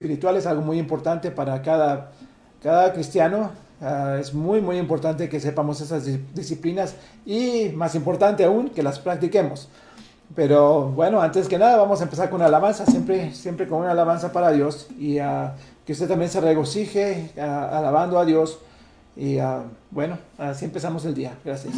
espiritual es algo muy importante para cada, cada cristiano. Ah, es muy, muy importante que sepamos esas disciplinas y más importante aún, que las practiquemos. Pero bueno, antes que nada vamos a empezar con alabanza, siempre, siempre con una alabanza para Dios y uh, que usted también se regocije uh, alabando a Dios. Y bueno, así empezamos el día. Gracias.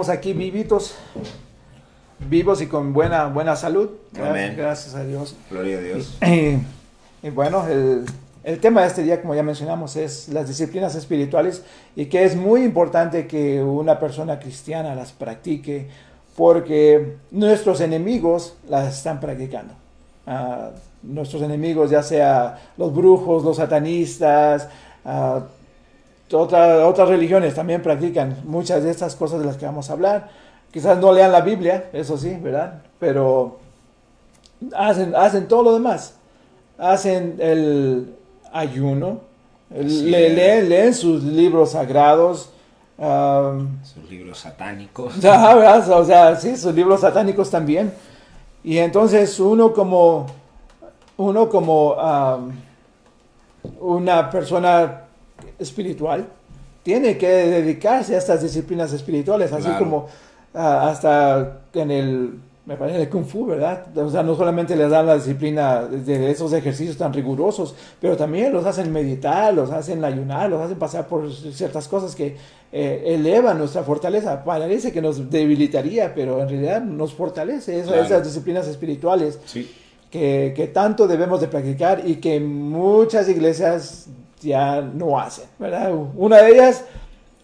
Estamos aquí vivitos, vivos y con buena, buena salud. Amén. Gracias a Dios. Gloria a Dios. Y, bueno, el, el, tema de este día, como ya mencionamos, es las disciplinas espirituales y que es muy importante que una persona cristiana las practique porque nuestros enemigos las están practicando. Uh, nuestros enemigos, ya sea los brujos, los satanistas, uh, otras religiones también practican muchas de estas cosas de las que vamos a hablar. Quizás no lean la Biblia, eso sí, ¿verdad? Pero hacen, hacen todo lo demás. Hacen el ayuno, leen, leen, sus libros sagrados. sus libros satánicos. O sea, sí, sus libros satánicos también. Y entonces uno como, uno como una persona espiritual, tiene que dedicarse a estas disciplinas espirituales, así como ah, hasta en el, me parece, el Kung Fu, ¿verdad? O sea, no solamente les dan la disciplina de esos ejercicios tan rigurosos, pero también los hacen meditar, los hacen ayunar, los hacen pasar por ciertas cosas que eh, elevan nuestra fortaleza. Parece que nos debilitaría, pero en realidad nos fortalece esas disciplinas espirituales. Que, que, tanto debemos de practicar y que muchas iglesias ya no hacen, ¿verdad? Una de ellas,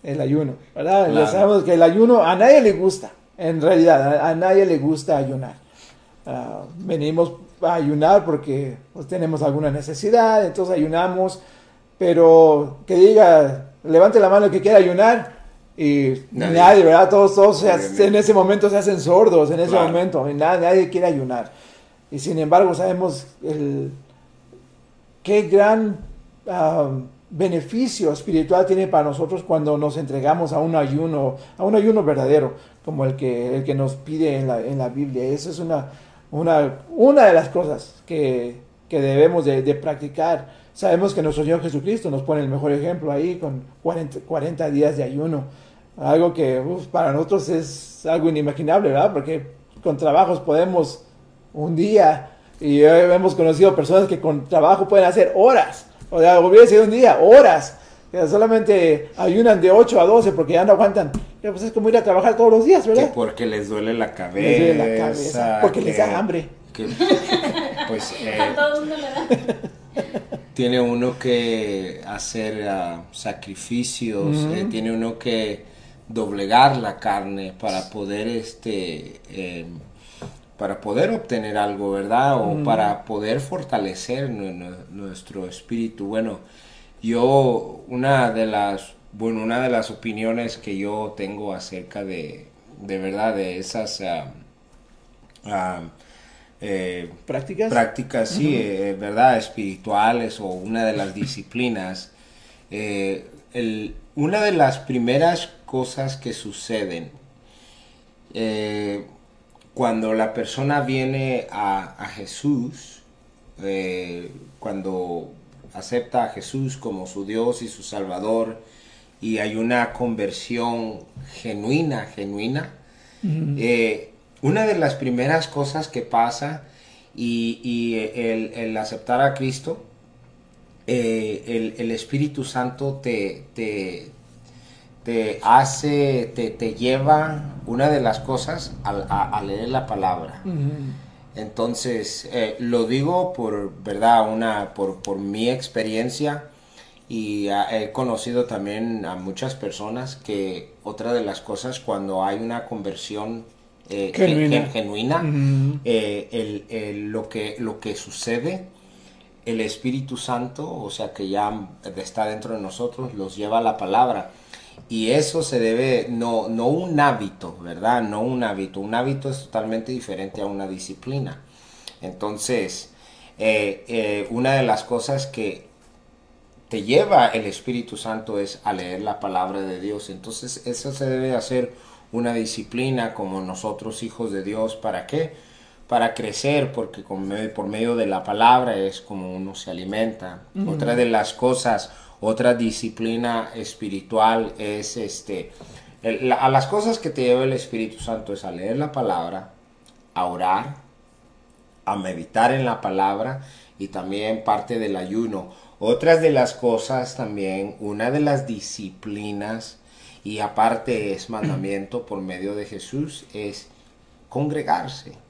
el ayuno, ¿verdad? Ya sabemos que el ayuno a nadie le gusta, en realidad, a, nadie le gusta ayunar. Ah, venimos a ayunar porque pues, tenemos alguna necesidad, entonces ayunamos, pero que diga, levante la mano que quiera ayunar, y nadie, ¿verdad? Todos, todos en ese momento se hacen sordos, en ese momento, y nadie, nadie quiere ayunar. Y sin embargo sabemos el, qué gran ah, beneficio espiritual tiene para nosotros cuando nos entregamos a un ayuno, a un ayuno verdadero, como el que, el que nos pide en la, en la Biblia. Esa es una, una, una de las cosas que, que debemos de, de, practicar. Sabemos que nuestro Señor Jesucristo nos pone el mejor ejemplo ahí con 40, 40 días de ayuno. Algo que para nosotros es algo inimaginable, ¿verdad? Porque con trabajos podemos un día y hemos conocido personas que con trabajo pueden hacer horas. O sea, hubiera sido un día, horas. Que solamente ayunan de 8 a 12 porque ya no aguantan. Pues es como ir a trabajar todos los días, ¿verdad? porque les duele la cabeza. Les duele la cabeza. Porque les da hambre. pues. Eh, tiene uno que hacer ah, sacrificios, eh, tiene uno que doblegar la carne para poder este. Eh, para poder obtener algo, ¿verdad? O mm. para poder fortalecer nuestro espíritu. Bueno, yo, una de las, bueno, una de las opiniones que yo tengo acerca de, de verdad, de esas ah, ah, eh, prácticas, prácticas, sí, eh, verdad, espirituales o una de las disciplinas, eh, el, una de las primeras cosas que suceden, cuando la persona viene a, Jesús, eh, cuando acepta a Jesús como su Dios y su Salvador, y hay una conversión genuina, genuina, eh, una de las primeras cosas que pasa y, el, aceptar a Cristo, eh, el, Espíritu Santo te, te hace, te, te, lleva una de las cosas a, leer la palabra. Entonces, eh, lo digo por, ¿verdad? Una, por, por mi experiencia y he conocido también a muchas personas que otra de las cosas cuando hay una conversión eh, genuina, eh, el, lo, que, lo que sucede, el Espíritu Santo, o sea que ya está dentro de nosotros, los lleva a la palabra y eso se debe, no, no un hábito, ¿verdad? No un hábito. Un hábito es totalmente diferente a una disciplina. Entonces, eh, eh, una de las cosas que te lleva el Espíritu Santo es a leer la palabra de Dios. Entonces, eso se debe hacer una disciplina como nosotros hijos de Dios. ¿Para qué? Para crecer, porque por medio de la palabra es como uno se alimenta. Otra de las cosas otra disciplina espiritual es este, a las cosas que te lleva el Espíritu Santo es a leer la palabra, a orar, a meditar en la palabra y también parte del ayuno. Otras de las cosas también, una de las disciplinas y aparte es mandamiento por medio de Jesús es congregarse.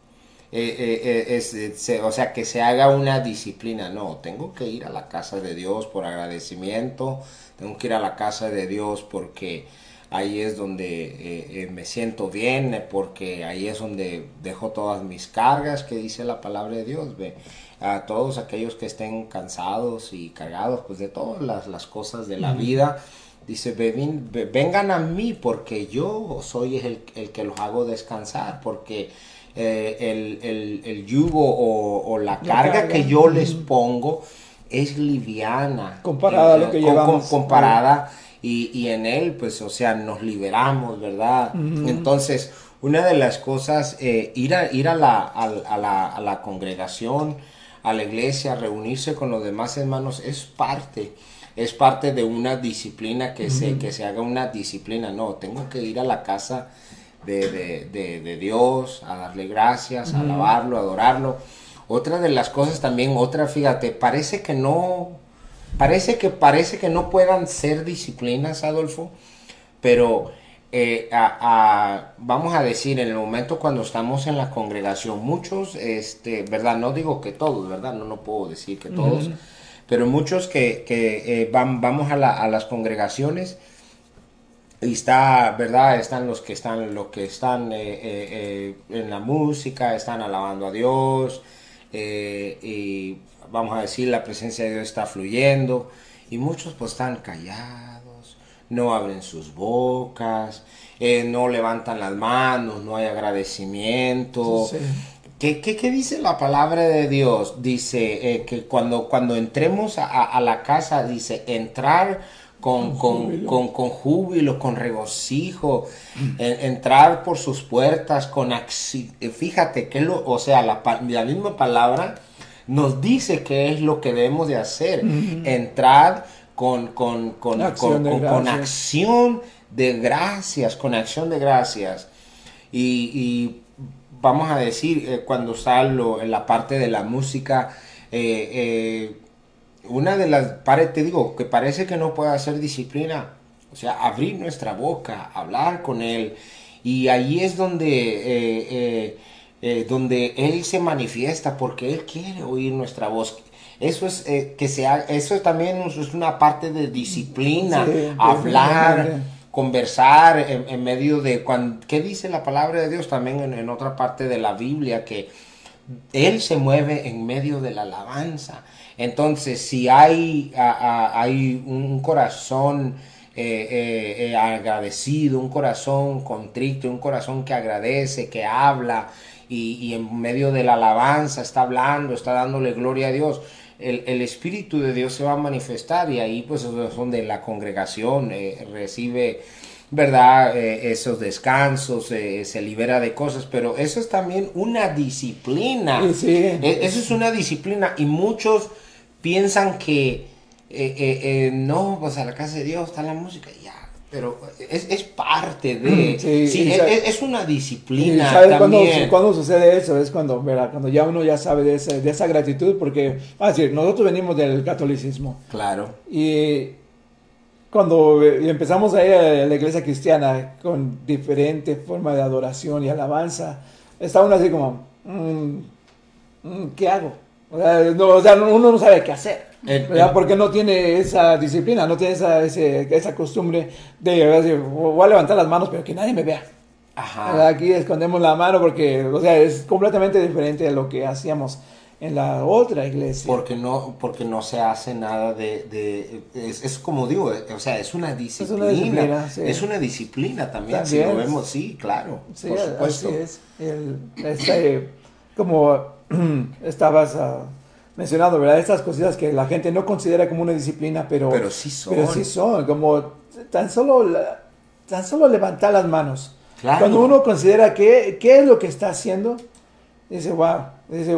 Eh, eh, eh, es, o sea, que se haga una disciplina. No, tengo que ir a la casa de Dios por agradecimiento, tengo que ir a la casa de Dios porque ahí es donde me siento bien, porque ahí es donde dejo todas mis cargas, que dice la palabra de Dios. Ve. A todos aquellos que estén cansados y cargados pues, de todas las, cosas de la vida. Dice, vengan a mí porque yo soy el, el que los hago descansar, porque eh, el, yugo o, la, carga, que yo les pongo es liviana. Comparada a lo que llevamos. comparada y, en él, pues, o sea, nos liberamos, ¿verdad? Entonces, una de las cosas, eh, ir, a, ir a, la, a, la, congregación, a la iglesia, reunirse con los demás hermanos, es parte es parte de una disciplina que, se, que se haga una disciplina. No, tengo que ir a la casa de, Dios, a darle gracias, a alabarlo, a adorarlo. Otra de las cosas también, otra, fíjate, parece que no, parece que parece que no puedan ser disciplinas, Adolfo, pero eh, vamos a decir, en el momento cuando estamos en la congregación, muchos, este, verdad, no digo que todos, verdad, no, no puedo decir que todos, pero muchos que, que eh, van, vamos a, a las congregaciones, y está, ¿verdad? Están los que están, los que están eh, eh, eh, en la música, están alabando a Dios, y vamos a decir, la presencia de Dios está fluyendo, y muchos pues están callados, no abren sus bocas, no levantan las manos, no hay agradecimiento. ¿Qué, qué, dice la palabra de Dios? Dice que cuando, cuando entremos a, a la casa, dice, entrar con, con, con, júbilo, con regocijo, entrar por sus puertas con fíjate que lo, o sea, la, la, misma palabra nos dice que es lo que debemos de hacer, entrar con, con, con, acción con, acción de gracias, con acción de gracias. Y, vamos a decir, eh, cuando salgo en la parte de la música, eh, eh, una de las, te digo, que parece que no puede hacer disciplina, o sea, abrir nuestra boca, hablar con Él, y ahí es donde, eh, eh, eh, donde Él se manifiesta, porque Él quiere oír nuestra voz. Eso es que sea, eso también es una parte de disciplina, hablar, conversar en, medio de cuando, ¿qué dice la palabra de Dios también en, en otra parte de la Biblia? Que Él se mueve en medio de la alabanza. Entonces, si hay, hay un corazón eh, eh, eh, agradecido, un corazón contrito, un corazón que agradece, que habla y, en medio de la alabanza está hablando, está dándole gloria a Dios, el, Espíritu de Dios se va a manifestar y ahí pues es donde la congregación recibe ¿verdad? esos descansos, se libera de cosas, pero eso es también una disciplina. E, eso es una disciplina y muchos piensan que eh, eh, eh, no, pues a la casa de Dios está la música, ya. Pero es, es parte de. Sí, es, una disciplina. ¿Sabes también. Cuando, sucede eso? Es cuando, cuando ya uno ya sabe de, esa, de esa gratitud, porque, a decir, nosotros venimos del catolicismo. Claro. Y cuando empezamos a ir a la iglesia cristiana con diferente forma de adoración y alabanza, está uno así como, mm, mm, ¿qué hago? O sea, uno no sabe qué hacer. Porque no tiene esa disciplina, no tiene esa, esa costumbre de decir, voy a levantar las manos, pero que nadie me vea. Aquí escondemos la mano porque, o sea, es completamente diferente a lo que hacíamos en la otra iglesia. Porque no, porque no se hace nada de, es, como digo, o sea, es una disciplina. Es una disciplina, es una disciplina también, si lo vemos, sí, claro, por supuesto. Así es. este, como estabas uh, mencionando, ¿verdad? Estas cositas que la gente no considera como una disciplina, pero, pero sí son. Pero sí son, como tan solo, tan solo levantar las manos. Cuando uno considera qué, qué es lo que está haciendo, dice, wow, dice,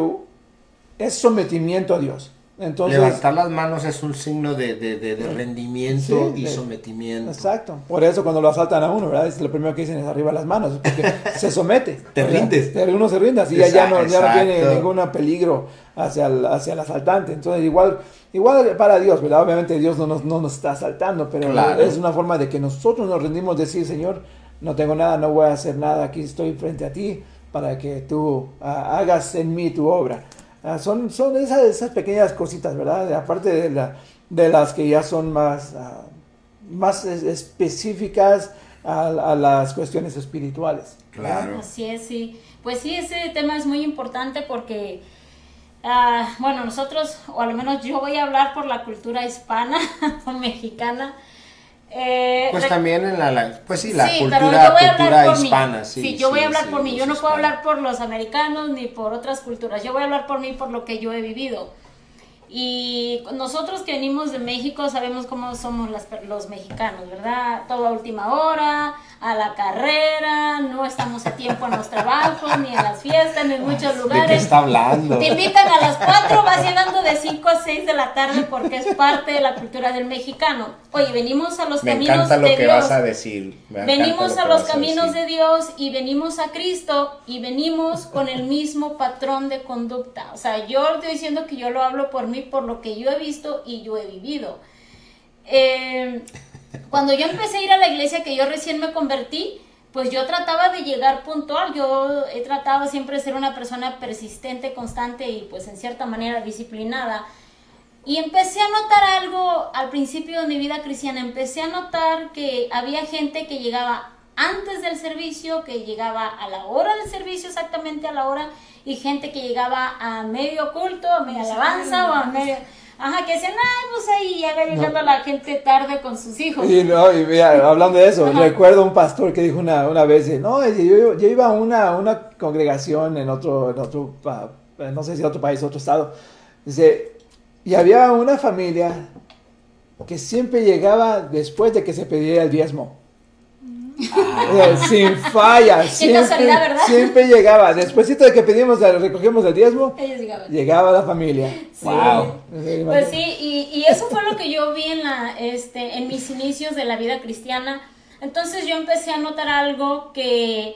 es sometimiento a Dios. Entonces, Levantar las manos es un signo de, de, rendimiento y sometimiento. Exacto. Por eso cuando lo asaltan a uno, ¿verdad? Es lo primero que dicen es arriba las manos, porque se somete. Te rindes. Uno se rinde, así ya, no, ya no tiene ningún peligro hacia el, hacia el asaltante. Entonces, igual, igual para Dios, ¿verdad? Obviamente Dios no nos, no nos está asaltando, pero es una forma de que nosotros nos rendimos, decir, Señor, no tengo nada, no voy a hacer nada, aquí estoy frente a ti para que tú ah, hagas en mí tu obra. Ah, son, son esas, esas, pequeñas cositas, ¿verdad? Aparte de, la, de las que ya son más, uh, más específicas a, a, las cuestiones espirituales. Claro. Así es, sí. Pues sí, ese tema es muy importante porque, uh, bueno, nosotros, o al menos yo voy a hablar por la cultura hispana o mexicana, eh, pues también en la, pues sí, la cultura, hispana. Sí, yo voy a hablar por mí. Yo no puedo hablar por los americanos ni por otras culturas. Yo voy a hablar por mí, por lo que yo he vivido. Y nosotros que venimos de México sabemos cómo somos los mexicanos, ¿verdad? Todo a última hora, a la carrera, no estamos a tiempo en los trabajos, ni en las fiestas, ni en muchos lugares. ¿De qué está hablando? Te invitan a las 4, vas llegando de 5 a 6 de la tarde porque es parte de la cultura del mexicano. Oye, venimos a los Me caminos encanta lo que vas a decir. venimos a los caminos de Dios y venimos a Cristo y venimos con el mismo patrón de conducta. O sea, yo estoy diciendo que yo lo hablo por mí, por lo que yo he visto y yo he vivido. Eh, cuando yo empecé a ir a la iglesia, que yo recién me convertí, pues yo trataba de llegar puntual, yo he tratado siempre de ser una persona persistente, constante y pues en cierta manera disciplinada. Y empecé a notar algo al principio de mi vida cristiana. Empecé a notar que había gente que llegaba antes del servicio, que llegaba a la hora del servicio, exactamente a la hora, y gente que llegaba a medio culto, a media alabanza o a medio... Ajá, que decían, ay, pues ahí ya va llegando la gente tarde con sus hijos. Y, no, y mira, hablando de eso, recuerdo un pastor que dijo una, una vez, no, yo, yo iba a una, una congregación en otro, en otro, no sé si otro país, otro estado, dice, y había una familia que siempre llegaba después de que se pedía el diezmo. Ah. sin falla, siempre, siempre llegaba. Después de que pedimos, recogimos el diezmo, llegaba la familia. Wow. Pues sí, y, y, eso fue lo que yo vi en, la, este, en mis inicios de la vida cristiana. Entonces yo empecé a notar algo que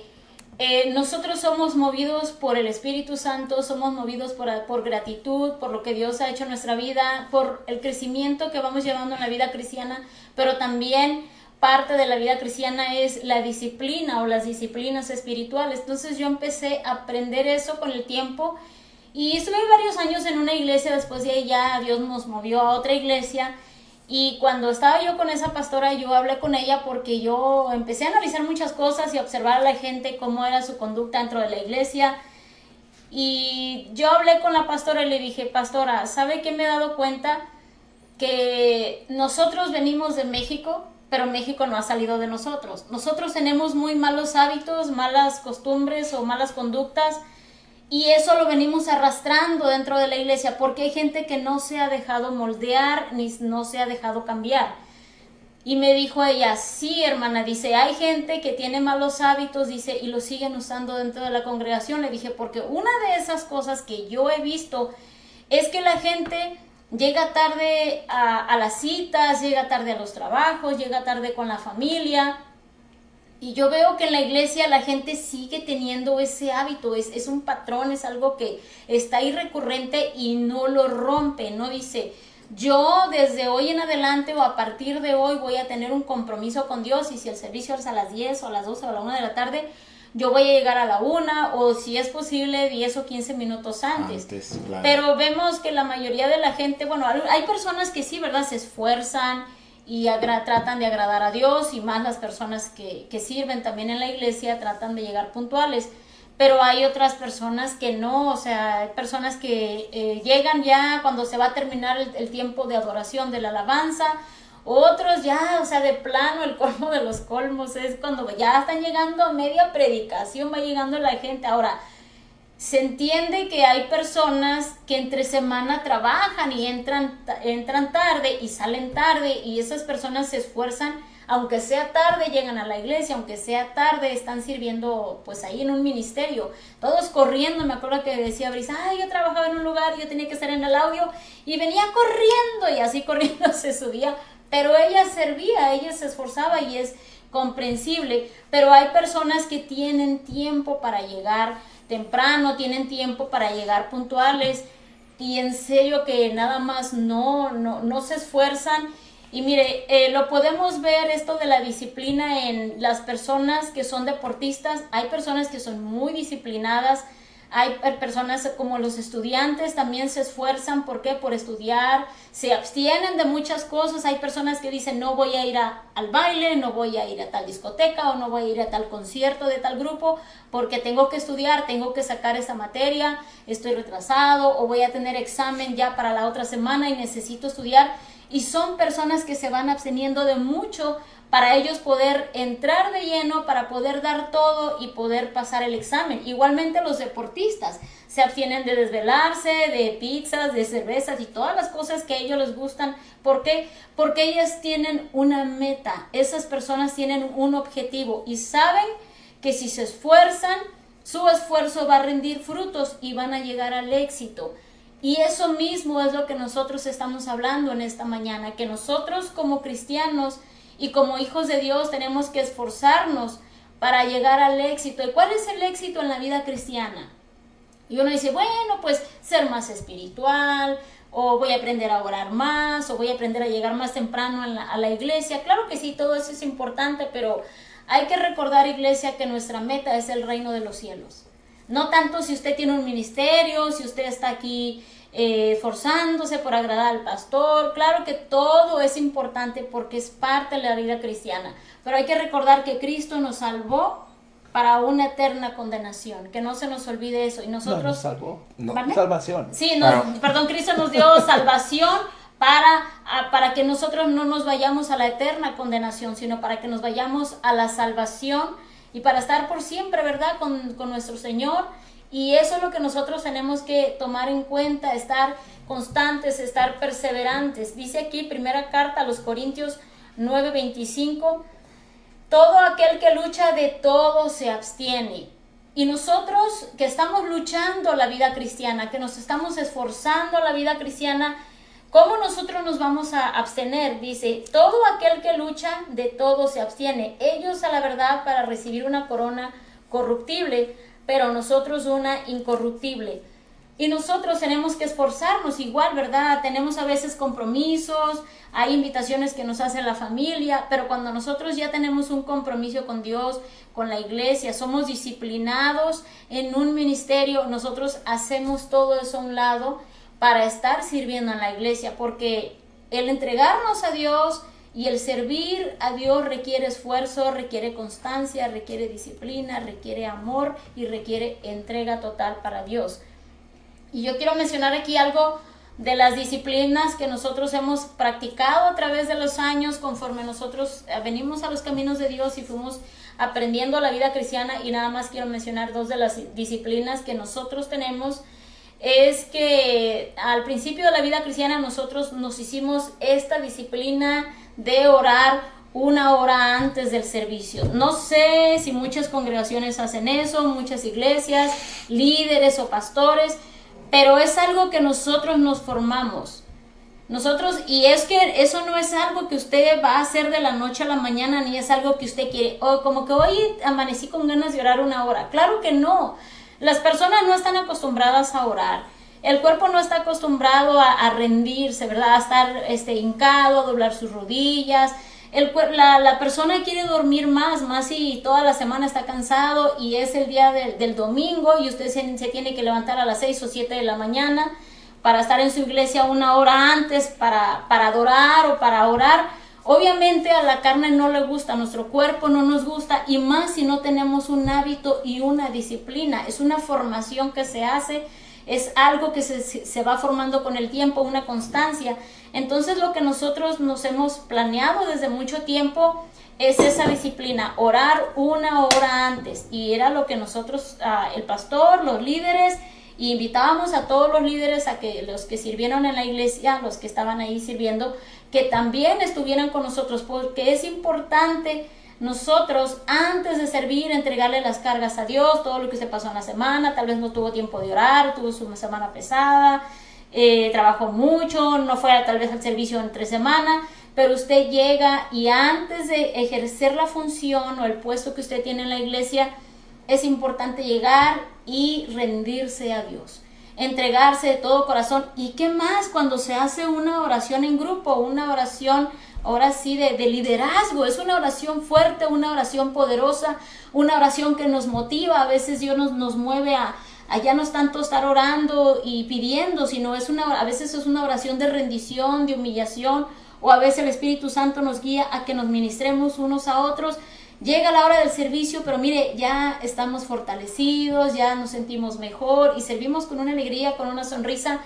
eh, nosotros somos movidos por el Espíritu Santo, somos movidos por, por gratitud, por lo que Dios ha hecho en nuestra vida, por el crecimiento que vamos llevando en la vida cristiana, pero también parte de la vida cristiana es la disciplina o las disciplinas espirituales. Entonces yo empecé a aprender eso con el tiempo y estuve varios años en una iglesia, después de ya Dios nos movió a otra iglesia y cuando estaba yo con esa pastora, yo hablé con ella porque yo empecé a analizar muchas cosas y observar a la gente cómo era su conducta dentro de la iglesia. Y yo hablé con la pastora y le dije, pastora, ¿sabe qué me he dado cuenta? Que nosotros venimos de México, pero México no ha salido de nosotros. Nosotros tenemos muy malos hábitos, malas costumbres o malas conductas y eso lo venimos arrastrando dentro de la iglesia porque hay gente que no se ha dejado moldear ni no se ha dejado cambiar. Y me dijo ella, sí, hermana, dice, hay gente que tiene malos hábitos, dice, y lo siguen usando dentro de la congregación. Le dije, porque una de esas cosas que yo he visto es que la gente llega tarde a, a las citas, llega tarde a los trabajos, llega tarde con la familia, y yo veo que en la iglesia la gente sigue teniendo ese hábito, es, es un patrón, es algo que está ahí recurrente y no lo rompe, no dice, yo desde hoy en adelante o a partir de hoy voy a tener un compromiso con Dios y si el servicio es a las 10 o a las 12 o a la 1 de la tarde, yo voy a llegar a la 1 o si es posible 10 o 15 minutos antes. Pero vemos que la mayoría de la gente, bueno, hay personas que sí, ¿verdad? Se esfuerzan y tratan de agradar a Dios y más las personas que, que, sirven también en la iglesia tratan de llegar puntuales. Pero hay otras personas que no, o sea, hay personas que eh, llegan ya cuando se va a terminar el, tiempo de adoración de la alabanza, otros ya, o sea, de plano, el colmo de los colmos es cuando ya están llegando a media predicación, va llegando la gente. Ahora, se entiende que hay personas que entre semana trabajan y entran, entran tarde y salen tarde y esas personas se esfuerzan, aunque sea tarde llegan a la iglesia, aunque sea tarde están sirviendo pues ahí en un ministerio, todos corriendo, me acuerdo que decía Brisa, ay yo trabajaba en un lugar, yo tenía que estar en el audio y venía corriendo y así corriendo se subía, pero ella servía, ella se esforzaba y es comprensible, pero hay personas que tienen tiempo para llegar temprano, tienen tiempo para llegar puntuales y en serio que nada más no, no, no se esfuerzan. Y mire, eh, lo podemos ver esto de la disciplina en las personas que son deportistas. Hay personas que son muy disciplinadas, hay personas como los estudiantes también se esfuerzan, ¿por qué? Por estudiar, se abstienen de muchas cosas. Hay personas que dicen no voy a ir al baile, no voy a ir a tal discoteca o no voy a ir a tal concierto de tal grupo porque tengo que estudiar, tengo que sacar esa materia, estoy retrasado o voy a tener examen ya para la otra semana y necesito estudiar. Y son personas que se van absteniendo de mucho para ellos poder entrar de lleno, para poder dar todo y poder pasar el examen. Igualmente los deportistas se abstienen de desvelarse, de pizzas, de cervezas y todas las cosas que a ellos les gustan. ¿Por qué? Porque ellas tienen una meta, esas personas tienen un objetivo y saben que si se esfuerzan, su esfuerzo va a rendir frutos y van a llegar al éxito. Y eso mismo es lo que nosotros estamos hablando en esta mañana, que nosotros como cristianos y como hijos de Dios tenemos que esforzarnos para llegar al éxito. ¿Y cuál es el éxito en la vida cristiana? Y uno dice, bueno, pues ser más espiritual, o voy a aprender a orar más, o voy a aprender a llegar más temprano a la iglesia. Claro que sí, todo eso es importante, pero hay que recordar, iglesia, que nuestra meta es el reino de los cielos. No tanto si usted tiene un ministerio, si usted está aquí eh, esforzándose por agradar al pastor. Claro que todo es importante porque es parte de la vida cristiana, pero hay que recordar que Cristo nos salvó para una eterna condenación, que no se nos olvide eso. Y nosotros... nos salvó. Salvación. Sí, perdón, Cristo nos dio salvación para, para que nosotros no nos vayamos a la eterna condenación, sino para que nos vayamos a la salvación y para estar por siempre, ¿verdad?, con, con nuestro Señor. Y eso es lo que nosotros tenemos que tomar en cuenta, estar constantes, estar perseverantes. Dice aquí, primera carta a los Corintios 9:25, todo aquel que lucha de todo se abstiene. Y nosotros que estamos luchando la vida cristiana, que nos estamos esforzando la vida cristiana, ¿cómo nosotros nos vamos a abstener? Dice, todo aquel que lucha de todo se abstiene. Ellos a la verdad para recibir una corona corruptible, pero nosotros una incorruptible. Y nosotros tenemos que esforzarnos igual, ¿verdad? Tenemos a veces compromisos, hay invitaciones que nos hace la familia, pero cuando nosotros ya tenemos un compromiso con Dios, con la iglesia, somos disciplinados en un ministerio, nosotros hacemos todo eso a un lado para estar sirviendo en la iglesia, porque el entregarnos a Dios y el servir a Dios requiere esfuerzo, requiere constancia, requiere disciplina, requiere amor y requiere entrega total para Dios. Y yo quiero mencionar aquí algo de las disciplinas que nosotros hemos practicado a través de los años conforme nosotros eh, venimos a los caminos de Dios y fuimos aprendiendo la vida cristiana y nada más quiero mencionar dos de las disciplinas que nosotros tenemos es que al principio de la vida cristiana nosotros nos hicimos esta disciplina de orar una hora antes del servicio. No sé si muchas congregaciones hacen eso, muchas iglesias, líderes o pastores, pero es algo que nosotros nos formamos. Nosotros, y es que eso no es algo que usted va a hacer de la noche a la mañana, ni es algo que usted quiere, o como que hoy amanecí con ganas de orar una hora. Claro que no. Las personas no están acostumbradas a orar. El cuerpo no está acostumbrado a, rendirse, ¿verdad? A estar este, hincado, a doblar sus rodillas. El, la, la, persona quiere dormir más, más si toda la semana está cansado y es el día del domingo y usted se, se, tiene que levantar a las 6 o 7 de la mañana para estar en su iglesia una hora antes para, para adorar o para orar. Obviamente a la carne no le gusta, a nuestro cuerpo no nos gusta y más si no tenemos un hábito y una disciplina. Es una formación que se hace, es algo que se, se va formando con el tiempo, una constancia. Entonces lo que nosotros nos hemos planeado desde mucho tiempo es esa disciplina, orar una hora antes. Y era lo que nosotros, ah, el pastor, los líderes, invitábamos a todos los líderes a que los que sirvieron en la iglesia, los que estaban ahí sirviendo, que también estuvieran con nosotros, porque es importante nosotros antes de servir, entregarle las cargas a Dios, todo lo que se pasó en la semana, tal vez no tuvo tiempo de orar, tuvo su semana pesada, eh, trabajó mucho, no fue tal vez al servicio entre semana, pero usted llega y antes de ejercer la función o el puesto que usted tiene en la iglesia, es importante llegar y rendirse a Dios entregarse de todo corazón. ¿Y qué más cuando se hace una oración en grupo, una oración ahora sí de, liderazgo? Es una oración fuerte, una oración poderosa, una oración que nos motiva. A veces Dios nos, mueve a, allá no es tanto estar orando y pidiendo, sino es una, a veces es una oración de rendición, de humillación, o a veces el Espíritu Santo nos guía a que nos ministremos unos a otros Llega la hora del servicio, pero mire, ya estamos fortalecidos, ya nos sentimos mejor y servimos con una alegría, con una sonrisa.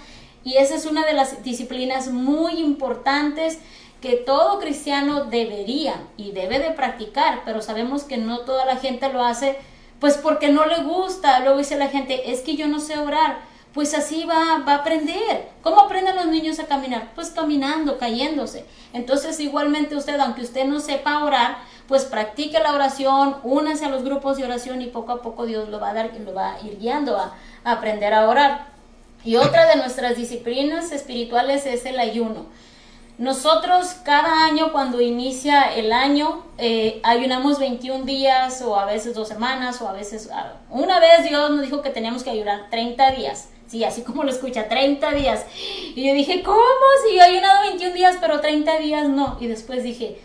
Y esa es una de las disciplinas muy importantes que todo cristiano debería y debe de practicar, pero sabemos que no toda la gente lo hace, pues porque no le gusta. Luego dice la gente, es que yo no sé orar. Pues así va, va a aprender. ¿Cómo aprenden los niños a caminar? Pues caminando, cayéndose. Entonces igualmente usted, aunque usted no sepa orar, pues practique la oración, únanse a los grupos de oración y poco a poco Dios lo va a dar lo va a ir guiando a, aprender a orar. Y otra de nuestras disciplinas espirituales es el ayuno. Nosotros cada año cuando inicia el año eh, ayunamos 21 días o a veces dos semanas o a veces una vez Dios nos dijo que teníamos que ayunar 30 días. Sí, así como lo escucha, 30 días. Y yo dije, ¿cómo? Si yo he ayunado 21 días pero 30 días no. Y después dije,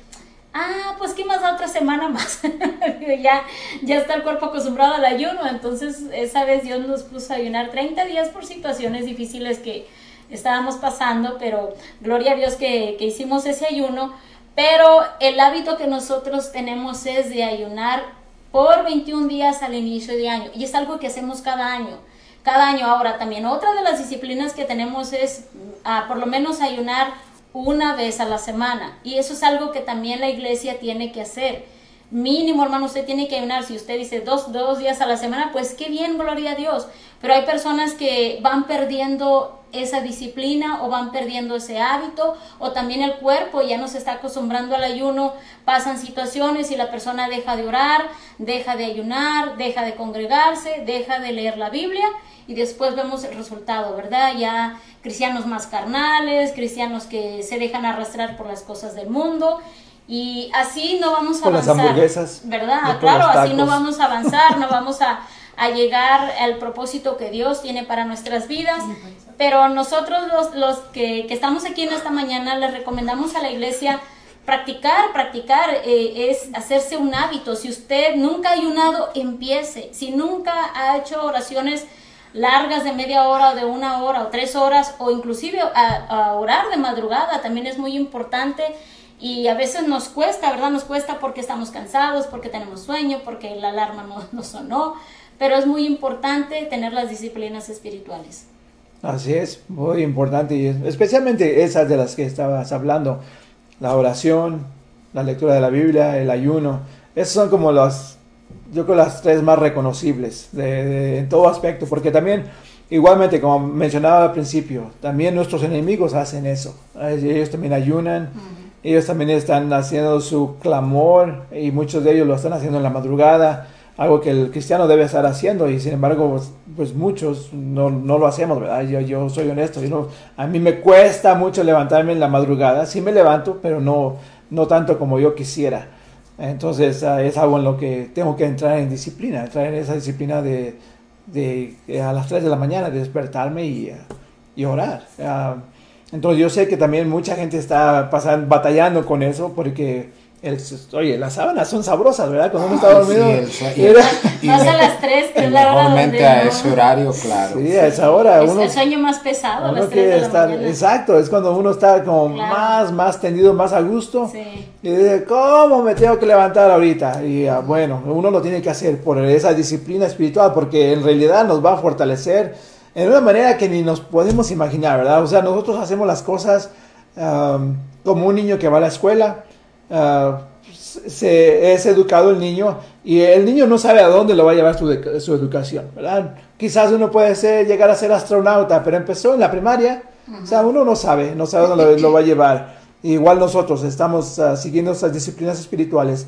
ah, pues qué más da otra semana más. ya, ya está el cuerpo acostumbrado al ayuno, entonces esa vez Dios nos puso a ayunar 30 días por situaciones difíciles que, estábamos pasando, pero gloria a Dios que, que hicimos ese ayuno. Pero el hábito que nosotros tenemos es de ayunar por 21 días al inicio de año. Y es algo que hacemos cada año. Cada año. Ahora también otra de las disciplinas que tenemos es ah, por lo menos ayunar una vez a la semana. Y eso es algo que también la iglesia tiene que hacer. Mínimo, hermano, usted tiene que ayunar. Si usted dice dos, dos días a la semana, pues qué bien, gloria a Dios. Pero hay personas que van perdiendo esa disciplina o van perdiendo ese hábito o también el cuerpo ya no se está acostumbrando al ayuno, pasan situaciones y la persona deja de orar, deja de ayunar, deja de congregarse, deja de leer la Biblia y después vemos el resultado, ¿verdad? Ya cristianos más carnales, cristianos que se dejan arrastrar por las cosas del mundo y así no vamos a avanzar. Las hamburguesas. ¿Verdad? Claro, así no vamos a avanzar, no vamos a, a, llegar al propósito que Dios tiene para nuestras vidas. Pero nosotros los, los que, que, estamos aquí en esta mañana les recomendamos a la iglesia practicar, practicar eh, es hacerse un hábito. Si usted nunca ha ayunado, empiece. Si nunca ha hecho oraciones largas de media hora o de una hora o tres horas o inclusive a, orar de madrugada también es muy importante y a veces nos cuesta, ¿verdad? Nos cuesta porque estamos cansados, porque tenemos sueño, porque la alarma no, no sonó, pero es muy importante tener las disciplinas espirituales. Así es, muy importante y especialmente esas de las que estabas hablando, la oración, la lectura de la Biblia, el ayuno, esas son como las yo creo las tres más reconocibles de, en todo aspecto, porque también, igualmente, como mencionaba al principio, también nuestros enemigos hacen eso. Ellos también ayunan, ellos también están haciendo su clamor y muchos de ellos lo están haciendo en la madrugada, algo que el cristiano debe estar haciendo y sin embargo, pues, pues muchos no, no, lo hacemos, ¿verdad? Yo, yo soy honesto, yo no, a mí me cuesta mucho levantarme en la madrugada, sí me levanto, pero no, no tanto como yo quisiera. Entonces ah, es algo en lo que tengo que entrar en disciplina, entrar en esa disciplina de, de, a las 3 de la mañana de despertarme y, ah, y orar. Ah, entonces yo sé que también mucha gente está pasando, batallando con eso porque el, oye, las sábanas son sabrosas, ¿verdad? Cuando uno está dormido. Sí, y, a las 3, que es la hora donde a ese horario, claro. Sí, a esa hora. Es el sueño más pesado, a las 3 de la estar, Exacto, es cuando uno está como más, más tendido, más a gusto. Sí. Y dice, ¿cómo me tengo que levantar ahorita? Y uh, bueno, uno lo tiene que hacer por esa disciplina espiritual, porque en realidad nos va a fortalecer en una manera que ni nos podemos imaginar, ¿verdad? O sea, nosotros hacemos las cosas um, como un niño que va a la escuela Ah, se, es educado el niño y el niño no sabe a dónde lo va a llevar su, su educación, ¿verdad? Quizás uno puede ser, llegar a ser astronauta, pero empezó en la primaria, o sea, uno no sabe, no sabe dónde lo, va a llevar. Igual nosotros estamos uh, siguiendo estas disciplinas espirituales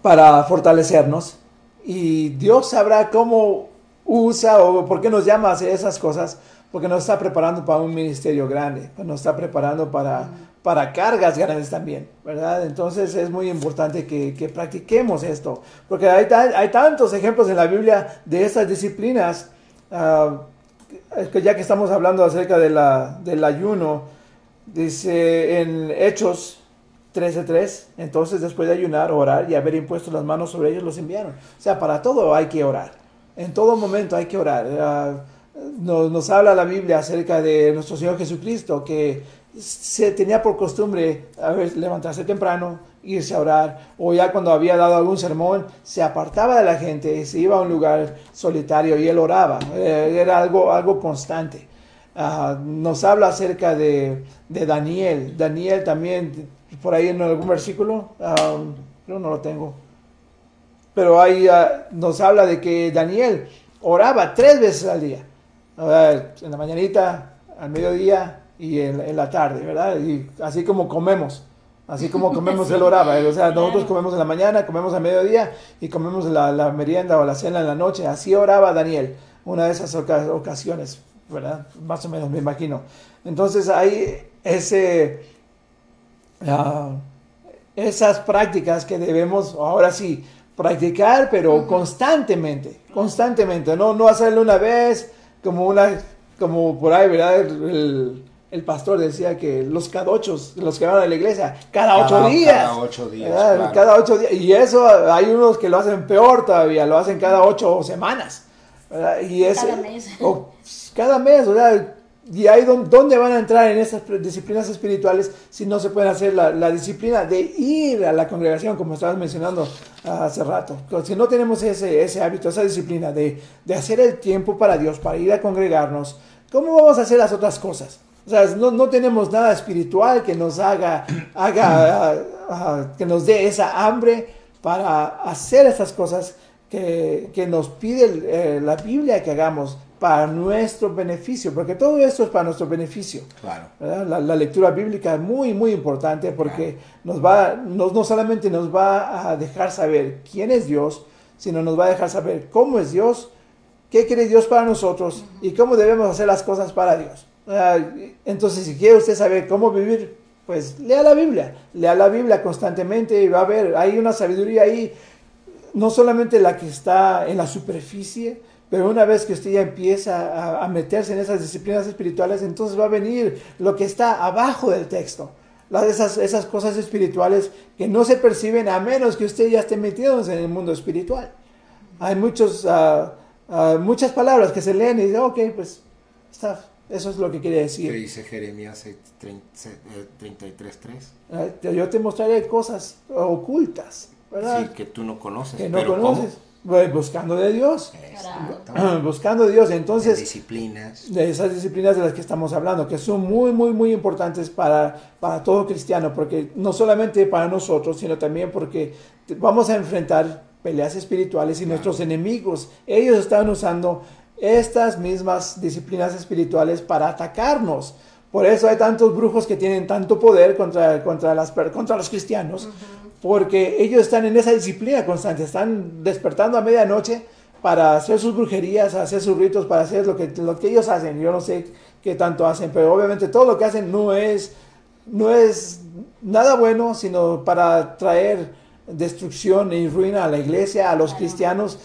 para fortalecernos y Dios sabrá cómo usa o por qué nos llama a hacer esas cosas, porque nos está preparando para un ministerio grande, nos está preparando para, para cargas grandes también, ¿verdad? Entonces es muy importante que, practiquemos esto, porque hay, hay, tantos ejemplos en la Biblia de estas disciplinas, uh, ya que estamos hablando acerca de la, del ayuno, dice en Hechos 13.3, entonces después de ayunar, orar y haber impuesto las manos sobre ellos, los enviaron. O sea, para todo hay que orar, en todo momento hay que orar. Uh, nos, nos, habla la Biblia acerca de nuestro Señor Jesucristo, que se tenía por costumbre a levantarse temprano, irse a orar, o ya cuando había dado algún sermón, se apartaba de la gente, se iba a un lugar solitario y él oraba. Eh, era algo, algo constante. Ah, nos habla acerca de, Daniel. Daniel también, por ahí en algún versículo, um, no lo tengo. Pero ahí ah, nos habla de que Daniel oraba tres veces al día. en la mañanita, al mediodía y en, la tarde, ¿verdad? Y así como comemos, así como comemos el oraba, o sea, nosotros comemos en la mañana, comemos a mediodía y comemos la, la, merienda o la cena en la noche, así oraba Daniel, una de esas ocasiones, ¿verdad? Más o menos me imagino. Entonces hay ese, ah, esas prácticas que debemos, ahora sí, practicar, pero constantemente, constantemente, no, no hacerlo una vez, como una, como por ahí, ¿verdad? el, el pastor decía que los cadochos, los que van a la iglesia, cada ocho días. Cada ocho días. Cada ocho días. Y eso hay unos que lo hacen peor todavía, lo hacen cada ocho semanas. Y es, cada mes. cada mes, y ahí dónde van a entrar en esas disciplinas espirituales si no se puede hacer la, disciplina de ir a la congregación, como estabas mencionando hace rato. Si no tenemos ese, ese hábito, esa disciplina de, de, hacer el tiempo para Dios, para ir a congregarnos, ¿cómo vamos a hacer las otras cosas? O sea, no, no tenemos nada espiritual que nos haga, haga que nos dé esa hambre para hacer esas cosas que, que nos pide eh, la Biblia que hagamos para nuestro beneficio, porque todo esto es para nuestro beneficio. Claro. La, la, lectura bíblica es muy, muy importante porque nos va, no, no solamente nos va a dejar saber quién es Dios, sino nos va a dejar saber cómo es Dios, qué quiere Dios para nosotros y cómo debemos hacer las cosas para Dios. Entonces, si quiere usted saber cómo vivir, pues lea la Biblia, lea la Biblia constantemente y va a ver, hay una sabiduría ahí, no solamente la que está en la superficie, pero una vez que usted ya empieza a, meterse en esas disciplinas espirituales, entonces va a venir lo que está abajo del texto. Las, esas, esas cosas espirituales que no se perciben a menos que usted ya esté metido en el mundo espiritual. Hay muchos, uh, uh, muchas palabras que se leen y dicen, ok, pues está, eso es lo que quiere decir. ¿Qué dice Jeremías 33.3? Yo te mostraré cosas ocultas, ¿verdad? Sí, que tú no conoces. Que no conoces buscando de Dios. Buscando de Dios. Entonces, disciplinas. De esas disciplinas de las que estamos hablando, que son muy, muy, muy importantes para, para todo cristiano, porque no solamente para nosotros, sino también porque vamos a enfrentar peleas espirituales y nuestros enemigos, ellos están usando estas mismas disciplinas espirituales para atacarnos. Por eso hay tantos brujos que tienen tanto poder contra, contra, las, contra los cristianos porque ellos están en esa disciplina constante, están despertando a medianoche para hacer sus brujerías, hacer sus ritos, para hacer lo que, lo que ellos hacen. Yo no sé qué tanto hacen, pero obviamente todo lo que hacen no es, no es nada bueno, sino para traer destrucción y ruina a la iglesia, a los cristianos.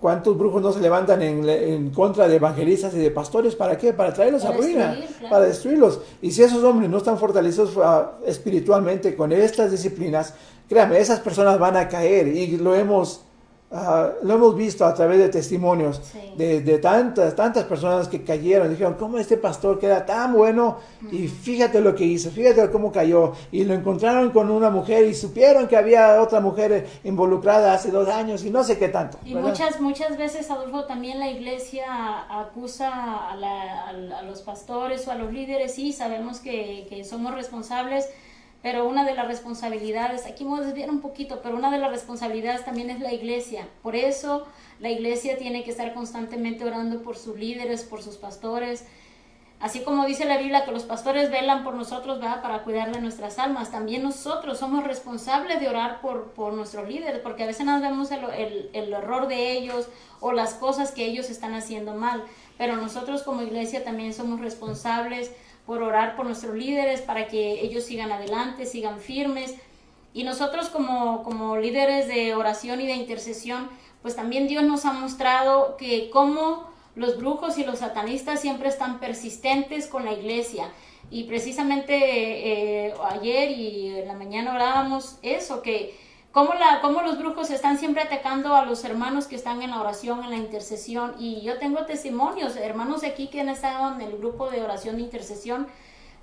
¿Cuántos brujos no se levantan en, contra de evangelistas y de pastores? ¿Para qué? Para traerlos a ruina, para destruirlos. Y si esos hombres no están fortalecidos ah, espiritualmente con estas disciplinas, Créame, esas personas van a caer y lo hemos, ah, lo hemos visto a través de testimonios de, tantas, tantas personas que cayeron. Dijeron, ¿cómo este pastor queda tan bueno? Y fíjate lo que hizo, fíjate cómo cayó. Y lo encontraron con una mujer y supieron que había otra mujer involucrada hace dos años y no sé qué tanto. Y muchas, muchas veces, Adolfo, también la iglesia acusa a, los pastores o a los líderes, y sabemos que, que somos responsables pero una de las responsabilidades, aquí me voy a desviar un poquito, pero una de las responsabilidades también es la iglesia. Por eso la iglesia tiene que estar constantemente orando por sus líderes, por sus pastores. Así como dice la Biblia que los pastores velan por nosotros para cuidar de nuestras almas, también nosotros somos responsables de orar por, por nuestros líderes, porque a veces nos vemos el, el, el error de ellos o las cosas que ellos están haciendo mal, pero nosotros como iglesia también somos responsables por orar por nuestros líderes para que ellos sigan adelante, sigan firmes. Y nosotros como, como líderes de oración y de intercesión, pues también Dios nos ha mostrado que como los brujos y los satanistas siempre están persistentes con la iglesia. Y precisamente eh, ayer y en la mañana orábamos eso, que cómo, los brujos están siempre atacando a los hermanos que están en la oración, en la intercesión. Y yo tengo testimonios, hermanos aquí que han estado en el grupo de oración de intercesión,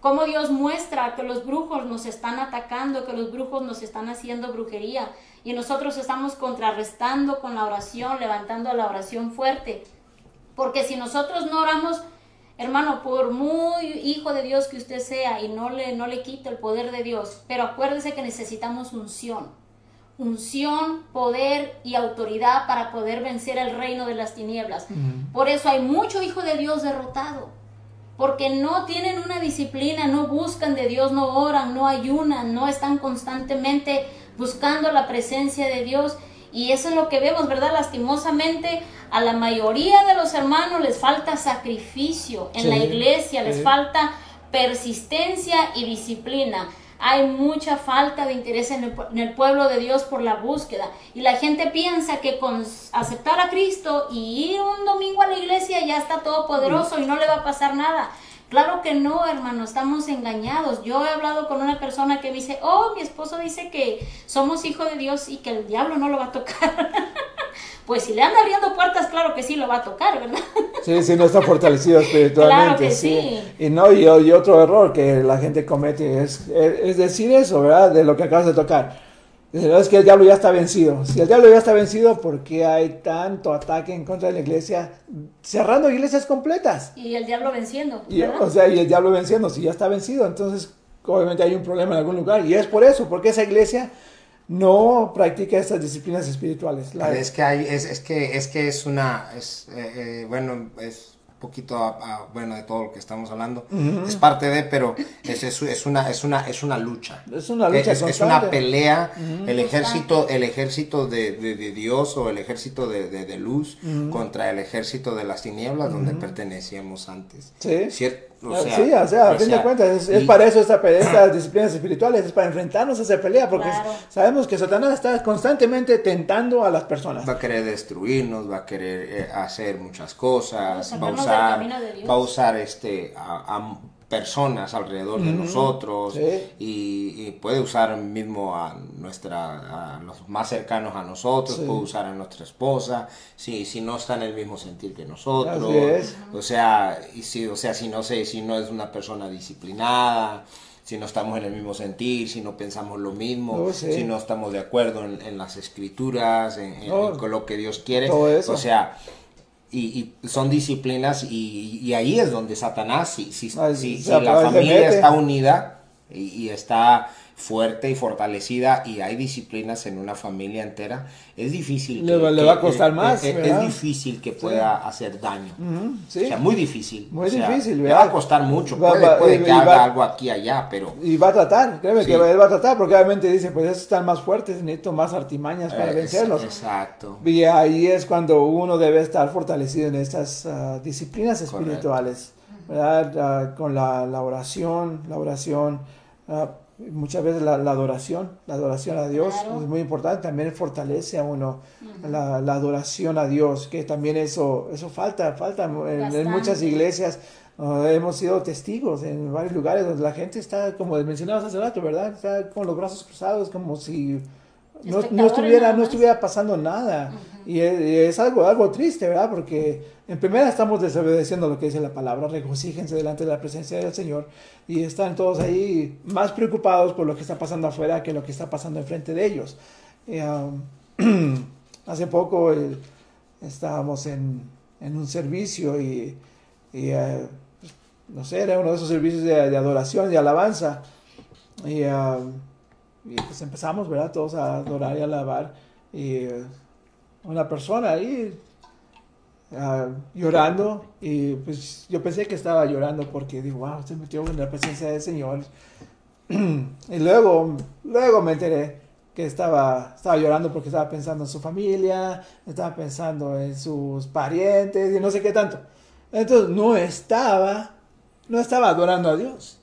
cómo Dios muestra que los brujos nos están atacando, que los brujos nos están haciendo brujería. Y nosotros estamos contrarrestando con la oración, levantando la oración fuerte. Porque si nosotros no oramos, hermano, por muy hijo de Dios que usted sea y no le, no le quita el poder de Dios, pero acuérdese que necesitamos unción unción, poder y autoridad para poder vencer el reino de las tinieblas. Por eso hay mucho hijo de Dios derrotado, porque no tienen una disciplina, no buscan de Dios, no oran, no ayunan, no están constantemente buscando la presencia de Dios. Y eso es lo que vemos, ¿verdad? Lastimosamente, a la mayoría de los hermanos les falta sacrificio en la iglesia, les falta persistencia y disciplina hay mucha falta de interés en el, pueblo de Dios por la búsqueda. Y la gente piensa que con aceptar a Cristo y ir un domingo a la iglesia ya está todo poderoso y no le va a pasar nada. Claro que no, hermano, estamos engañados. Yo he hablado con una persona que me dice, oh, mi esposo dice que somos hijos de Dios y que el diablo no lo va a tocar. pues si le anda abriendo puertas, claro que sí lo va a tocar, ¿verdad? Sí, sí, no está fortalecido espiritualmente. Claro que sí. Y no, y, otro error que la gente comete es, es, decir eso, ¿verdad? De lo que acabas de tocar. Es que el diablo ya está vencido. Si el diablo ya está vencido, ¿por qué hay tanto ataque en contra de la iglesia? Cerrando iglesias completas. Y el diablo venciendo. o sea, y el diablo venciendo, si ya está vencido, entonces obviamente hay un problema en algún lugar. Y es por eso, porque esa iglesia no practica estas disciplinas espirituales. Es que hay, es, es, que es que es una, es, eh, eh, bueno, es poquito a, bueno de todo lo que estamos hablando. Es parte de pero es, es, es, una es una es una lucha. Es una lucha es, es una pelea. El ejército el ejército de, de, Dios o el ejército de, de luz contra el ejército de las tinieblas donde pertenecíamos antes. Sí. ¿cierto? O sea, sí, o sea, a fin de cuentas, es, para eso esta pelea, estas disciplinas espirituales, es para enfrentarnos a esa pelea, porque sabemos que Satanás está constantemente tentando a las personas. Va a querer destruirnos, va a querer eh, hacer muchas cosas, va a usar, va a usar este, a personas alrededor de nosotros y, puede usar mismo a nuestra a los más cercanos a nosotros puede usar a nuestra esposa si si no está en el mismo sentir que nosotros. O sea y si o sea si no sé si no es una persona disciplinada si no estamos en el mismo sentir, si no pensamos lo mismo, si no estamos de acuerdo en, las escrituras, en, con lo que Dios quiere. O sea, y, son disciplinas y, ahí es donde Satanás, si, si, si, la familia está unida y, está fuerte y fortalecida y hay disciplinas en una familia entera, es difícil. Le, le va a costar más. Es, difícil que pueda hacer daño. O sea, muy difícil. Muy difícil. Le va a costar mucho. puede, que haga algo aquí allá, pero. Y va a tratar, créeme que él va a tratar, porque obviamente dice: Pues esos están más fuertes, necesito más artimañas para vencerlos. Exacto. Y ahí es cuando uno debe estar fortalecido en estas ah, disciplinas espirituales. ¿verdad? Ah, con la, la, oración, la oración. Uh, muchas veces la, adoración, la adoración a Dios es muy importante, también fortalece a uno la, adoración a Dios, que también eso, eso falta, falta en, muchas iglesias. Uh, hemos sido testigos en varios lugares donde la gente está, como mencionabas hace rato, ¿verdad? Está con los brazos cruzados, como si no, no, estuviera, no estuviera pasando nada. y, es, algo, algo triste, ¿verdad? Porque en primera estamos desobedeciendo lo que dice la palabra, regocíjense delante de la presencia del Señor y están todos ahí más preocupados por lo que está pasando afuera que lo que está pasando enfrente de ellos. Um, hace poco eh, estábamos en, en, un servicio y, y uh, no sé, era uno de esos servicios de, de adoración y alabanza. Y, um, y, pues empezamos, ¿verdad? Todos a adorar y alabar. Y uh, una persona ahí Ah, llorando y pues yo pensé que estaba llorando porque digo, wow, se metió en la presencia del Señor. y luego, luego me enteré que estaba, estaba llorando porque estaba pensando en su familia, estaba pensando en sus parientes y no sé qué tanto. Entonces no estaba, no estaba adorando a Dios.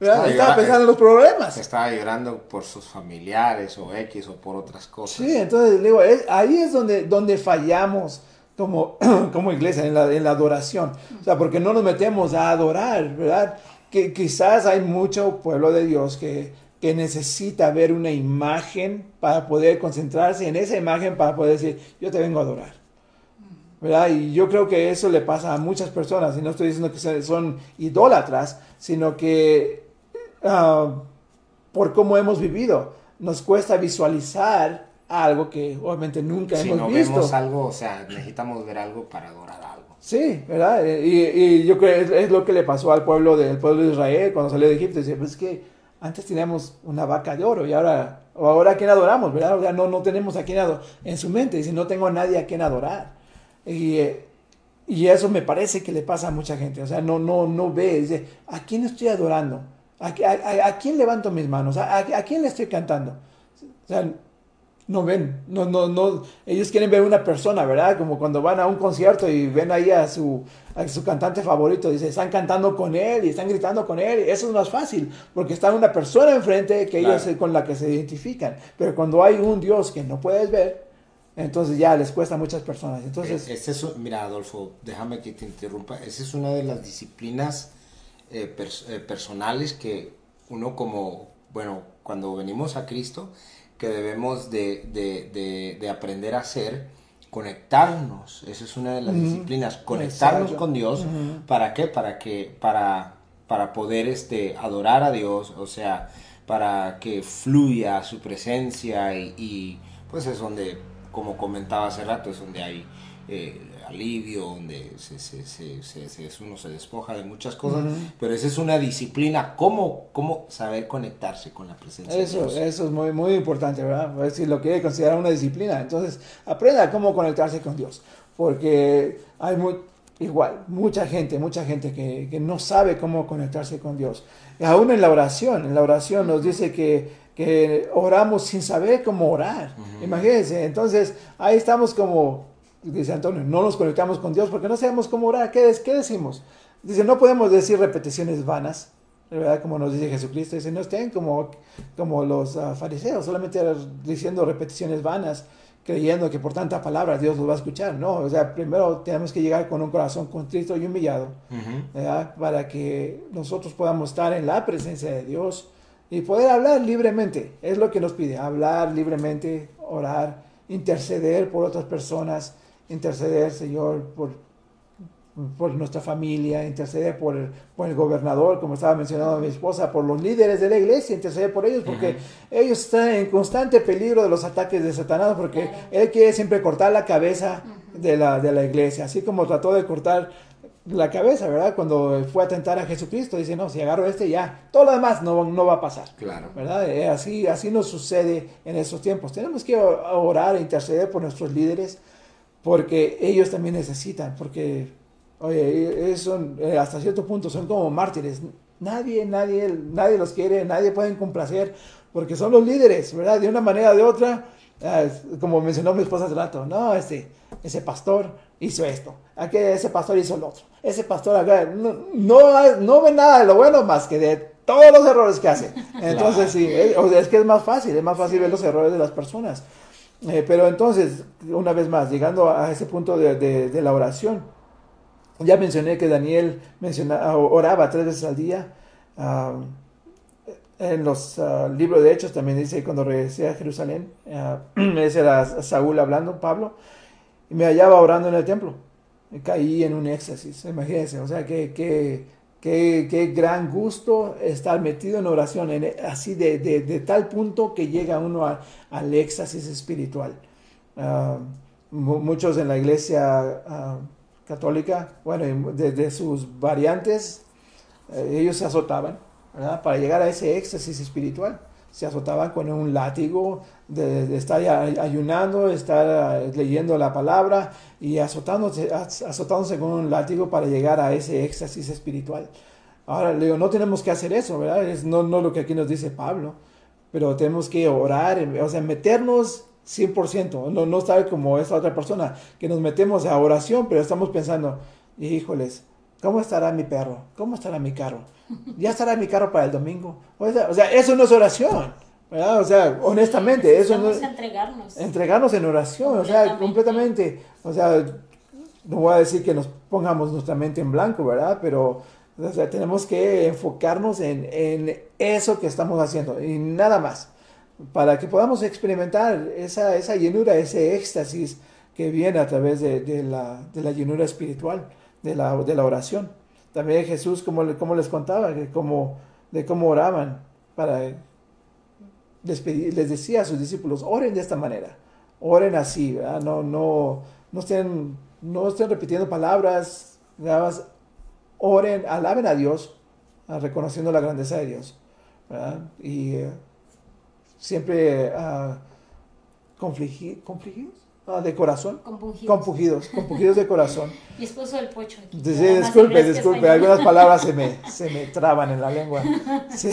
Estaba, pensando en los problemas. Estaba llorando por sus familiares o X o por otras cosas. Sí, entonces digo, ahí es donde, donde fallamos como, como iglesia, en la, en la adoración. O sea, porque no nos metemos a adorar, ¿verdad? Que quizás hay mucho pueblo de Dios que, que necesita ver una imagen para poder concentrarse en esa imagen para poder decir, yo te vengo a adorar. ¿verdad? Y yo creo que eso le pasa a muchas personas, y no estoy diciendo que son idólatras, sino que ah, por cómo hemos vivido, nos cuesta visualizar algo que obviamente nunca hemos no visto. vemos algo, o sea, necesitamos ver algo para adorar algo. Sí, ¿verdad? Y, y yo creo que es, lo que le pasó al pueblo, del pueblo de Israel cuando salió de Egipto. Dice, pues es que antes teníamos una vaca de oro y ahora, o ahora a quién adoramos, ¿verdad? O sea, no, no tenemos a quién adorar. En su mente dice, no tengo a nadie a quien adorar. Y, y eso me parece que le pasa a mucha gente. O sea, no, no, no ve, dice, ¿a quién estoy adorando? ¿A, a, a quién levanto mis manos? ¿A, ¿A, quién le estoy cantando? O sea, no ven, no, no, no, ellos quieren ver una persona, ¿verdad? Como cuando van a un concierto y ven ahí a su, a su cantante favorito, dice, están cantando con él y están gritando con él, eso es más fácil, porque está una persona enfrente que ellos con la que se identifican, pero cuando hay un Dios que no puedes ver, entonces ya les cuesta a muchas personas. Entonces, eh, es, mira, Adolfo, déjame que te interrumpa, esa es una de las disciplinas eh, eh, personales que uno como, bueno, cuando venimos a Cristo, que debemos de, de, de, aprender a hacer conectarnos, esa es una de las disciplinas, conectarnos con Dios, ¿para qué? Para que, para, para poder este, adorar a Dios, o sea, para que fluya su presencia y, pues es donde, como comentaba hace rato, es donde hay eh, alivio, donde se, se, se, uno se despoja de muchas cosas, pero esa es una disciplina, ¿cómo, cómo saber conectarse con la presencia eso, de Dios? Eso es muy, muy importante, ¿verdad? Si lo quiere considerar una disciplina, entonces aprenda cómo conectarse con Dios, porque hay muy, igual, mucha gente, mucha gente que, que, no sabe cómo conectarse con Dios. Y aún en la oración, en la oración nos dice que, que oramos sin saber cómo orar. Imagínense, entonces ahí estamos como, dice Antonio, no nos conectamos con Dios porque no sabemos cómo orar. ¿Qué, qué decimos? Dice, no podemos decir repeticiones vanas. ¿verdad? Como nos dice Jesucristo, dice, no estén como, como los ah, fariseos, solamente diciendo repeticiones vanas creyendo que por tanta palabra Dios nos va a escuchar. No, o sea, primero tenemos que llegar con un corazón contrito y humillado, Para que nosotros podamos estar en la presencia de Dios y poder hablar libremente. Es lo que nos pide, hablar libremente, orar, interceder por otras personas, interceder, Señor, por por nuestra familia, interceder por el, por el gobernador, como estaba mencionando mi esposa, por los líderes de la iglesia, interceder por ellos, porque ellos están en constante peligro de los ataques de Satanás, porque él quiere siempre cortar la cabeza de, la, de la iglesia, así como trató de cortar la cabeza, ¿verdad? Cuando fue a tentar a Jesucristo, dice, no, si agarro este ya, todo lo demás no, no va a pasar. Claro. ¿Verdad? Eh, así, así nos sucede en estos tiempos. Tenemos que orar e interceder por nuestros líderes, porque ellos también necesitan, porque Oye, eso, eh, hasta cierto punto son como mártires. Nadie, nadie, nadie los quiere, nadie pueden complacer, porque son los líderes, ¿verdad? De una manera o de otra, ah, como mencionó mi esposa hace rato, no, este, ese pastor hizo esto, aquí ese pastor hizo lo otro, ese pastor acá, no, no, ve nada de lo bueno más que de todos los errores que hace. Entonces, sí, es, es, que es más fácil, es más fácil ver los errores de las personas. Eh, pero entonces, una vez más, llegando a ese punto de, de la oración, ya mencioné que Daniel mencionaba, oraba tres veces al día. Ah, en los ah, libros de Hechos también dice cuando regresé a Jerusalén, uh, ese era Saúl hablando, Pablo, y me hallaba orando en el templo. Caí en un éxtasis, imagínense, o sea, qué, qué, qué, gran gusto estar metido en oración, así de, de, de, tal punto que llega uno al éxtasis espiritual. muchos en la iglesia católica, bueno, desde sus variantes, eh, ellos se azotaban, Para llegar a ese éxtasis espiritual. Se azotaban con un látigo de, estar ayunando, estar eh, leyendo la palabra y azotándose, azotándose con un látigo para llegar a ese éxtasis espiritual. Ahora, le digo, no tenemos que hacer eso, ¿verdad? Es no, no lo que aquí nos dice Pablo, pero tenemos que orar, o sea, meternos 100%, no, no estar como esa otra persona, que nos metemos a oración, pero estamos pensando, híjoles, ¿cómo estará mi perro? ¿Cómo estará mi carro? ¿Ya estará mi carro para el domingo? O sea, eso no es oración, ¿verdad? O sea, honestamente, eso no es... entregarnos. Entregarnos en oración, o sea, completamente, o sea, no voy a decir que nos pongamos nuestra mente en blanco, ¿verdad? Pero... O sea, tenemos que enfocarnos en, en eso que estamos haciendo y nada más para que podamos experimentar esa, esa llenura, ese éxtasis que viene a través de, la, llenura espiritual, de la, de la oración. También Jesús, como, como les contaba, que como, de cómo oraban para despedir, les decía a sus discípulos, oren de esta manera, oren así, no, no, no, estén, no estén repitiendo palabras, oren, alaben a Dios, reconociendo la grandeza de Dios. Y eh, siempre uh, confligidos, ah, de corazón. Compungidos. Compungidos, de corazón. Mi esposo del pocho. Aquí. disculpe, disculpe, algunas palabras se me, se me traban en la lengua. Sí.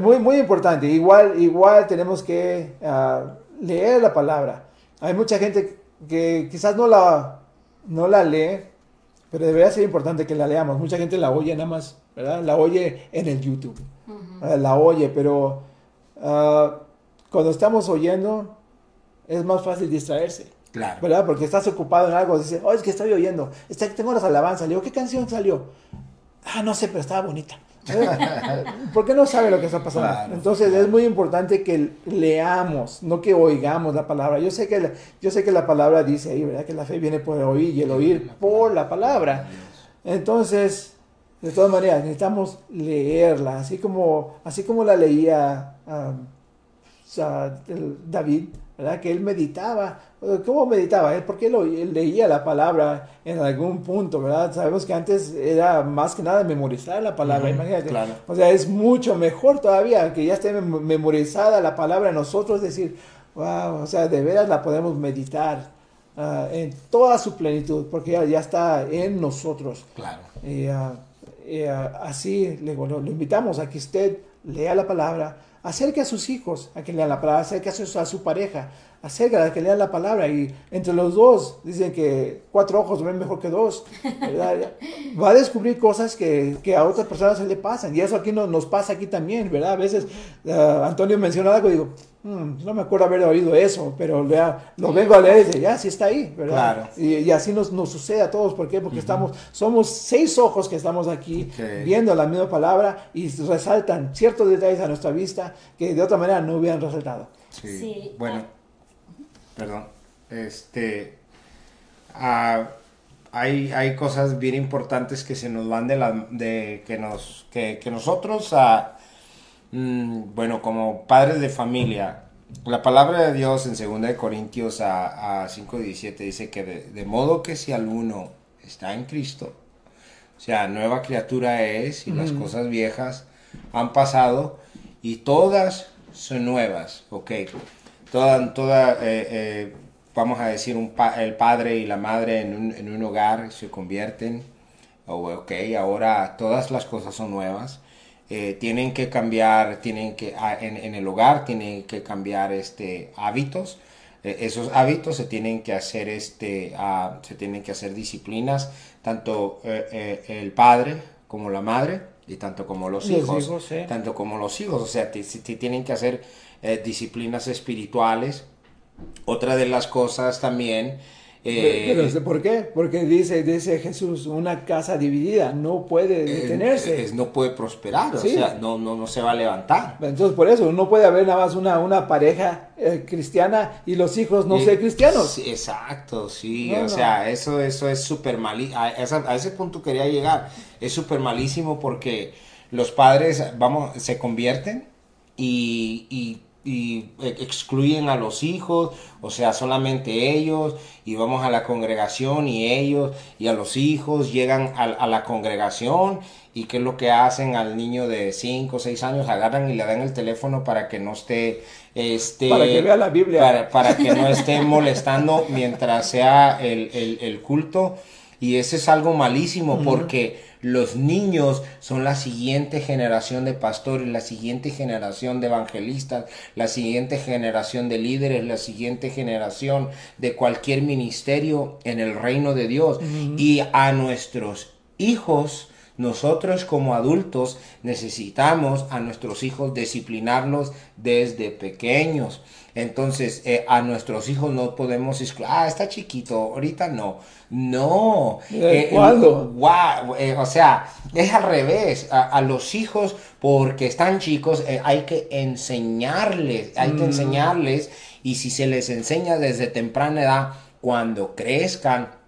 muy, muy importante. Igual, igual tenemos que ah, leer la palabra. Hay mucha gente que quizás no la, no la lee, pero debería ser importante que la leamos. Mucha gente la oye nada más, ¿verdad? La oye en el YouTube. La oye, pero Ah, cuando estamos oyendo, es más fácil distraerse. Claro. ¿Verdad? Porque estás ocupado en algo. Dices, oh, es que estoy oyendo. Está, tengo las alabanzas. Le digo, ¿qué canción salió? Ah, no sé, pero estaba bonita. Porque no sabe lo que está pasando. Entonces es muy importante que leamos, no que oigamos la palabra. Yo sé que la, yo sé que la palabra dice ahí, ¿verdad? Que la fe viene por el oír y el oír por la palabra. Entonces, de todas maneras, necesitamos leerla, así como, así como la leía um, David, ¿verdad? Que él meditaba. ¿Cómo meditaba? ¿Por qué él leía la palabra en algún punto, ¿verdad? Sabemos que antes era más que nada memorizar la palabra, imagínate. O sea, es mucho mejor todavía que ya esté memorizada la palabra nosotros decir, wow, o sea, de veras la podemos meditar ah, en toda su plenitud, porque ya, está en nosotros. Claro. Y, ah, ah, así le, lo, lo invitamos a que usted lea la palabra, acerque a sus hijos a que lean la palabra, acerque a su, a su pareja, acerca a que lean la palabra. Y entre los dos, dicen que cuatro ojos ven mejor que dos. Va a descubrir cosas que, que, a otras personas se le pasan. Y eso aquí no, nos pasa aquí también, ¿verdad? A veces uh, Antonio menciona algo y digo, mm, no me acuerdo haber oído eso, pero ya, lo vengo a leer y dice, ya, sí está ahí, ¿verdad? Claro. Y, y, así nos, nos, sucede a todos. ¿Por qué? Porque estamos, somos seis ojos que estamos aquí viendo la misma palabra y resaltan ciertos detalles a nuestra vista que de otra manera no hubieran resaltado. Sí. Bueno, perdón. Este. Ah, hay, hay cosas bien importantes que se nos van de la. de que nos. que, nosotros. Ah, mm, bueno, como padres de familia. La palabra de Dios en 2 Corintios a, a 5.17 dice que de, modo que si alguno está en Cristo, o sea, nueva criatura es y las cosas viejas han pasado y todas son nuevas, ok. Toda, toda eh, eh, vamos a decir, un el padre y la madre en un, en un hogar se convierten, oh, ok, ahora todas las cosas son nuevas. Eh, tienen que cambiar, tienen que, ah, en, en, el hogar tienen que cambiar este, hábitos. esos hábitos se tienen que hacer, este, ah, se tienen que hacer disciplinas, tanto el padre como la madre y tanto como los, hijos, tanto como los hijos, o sea, tienen que hacer eh, disciplinas espirituales. Otra de las cosas también... Eh, ¿Por qué? Porque dice, dice Jesús, una casa dividida no puede eh, detenerse. no puede prosperar, o sea, no, no, no, se va a levantar. Entonces, por eso, no puede haber nada más una, una pareja cristiana y los hijos no ser cristianos. exacto, sí, o sea, eso, eso es súper malísimo. A, a, ese punto quería llegar. Es súper malísimo porque los padres, vamos, se convierten y, y y excluyen a los hijos, o sea, solamente ellos, y vamos a la congregación y ellos y a los hijos llegan a, la congregación y qué es lo que hacen al niño de 5 o 6 años, agarran y le dan el teléfono para que no esté... Este, para que vea la Biblia. Para, que no esté molestando mientras sea el, el, el culto. Y ese es algo malísimo porque los niños son la siguiente generación de pastores, la siguiente generación de evangelistas, la siguiente generación de líderes, la siguiente generación de cualquier ministerio en el reino de Dios. Y a nuestros hijos, nosotros como adultos necesitamos a nuestros hijos disciplinarlos desde pequeños. Entonces, eh, a nuestros hijos no podemos excluir, ah, está chiquito, ahorita no. No. Eh, ¿Cuándo? Eh, o sea, es al revés. A, los hijos, porque están chicos, hay que enseñarles, hay que mm. enseñarles. Y si se les enseña desde temprana edad, cuando crezcan,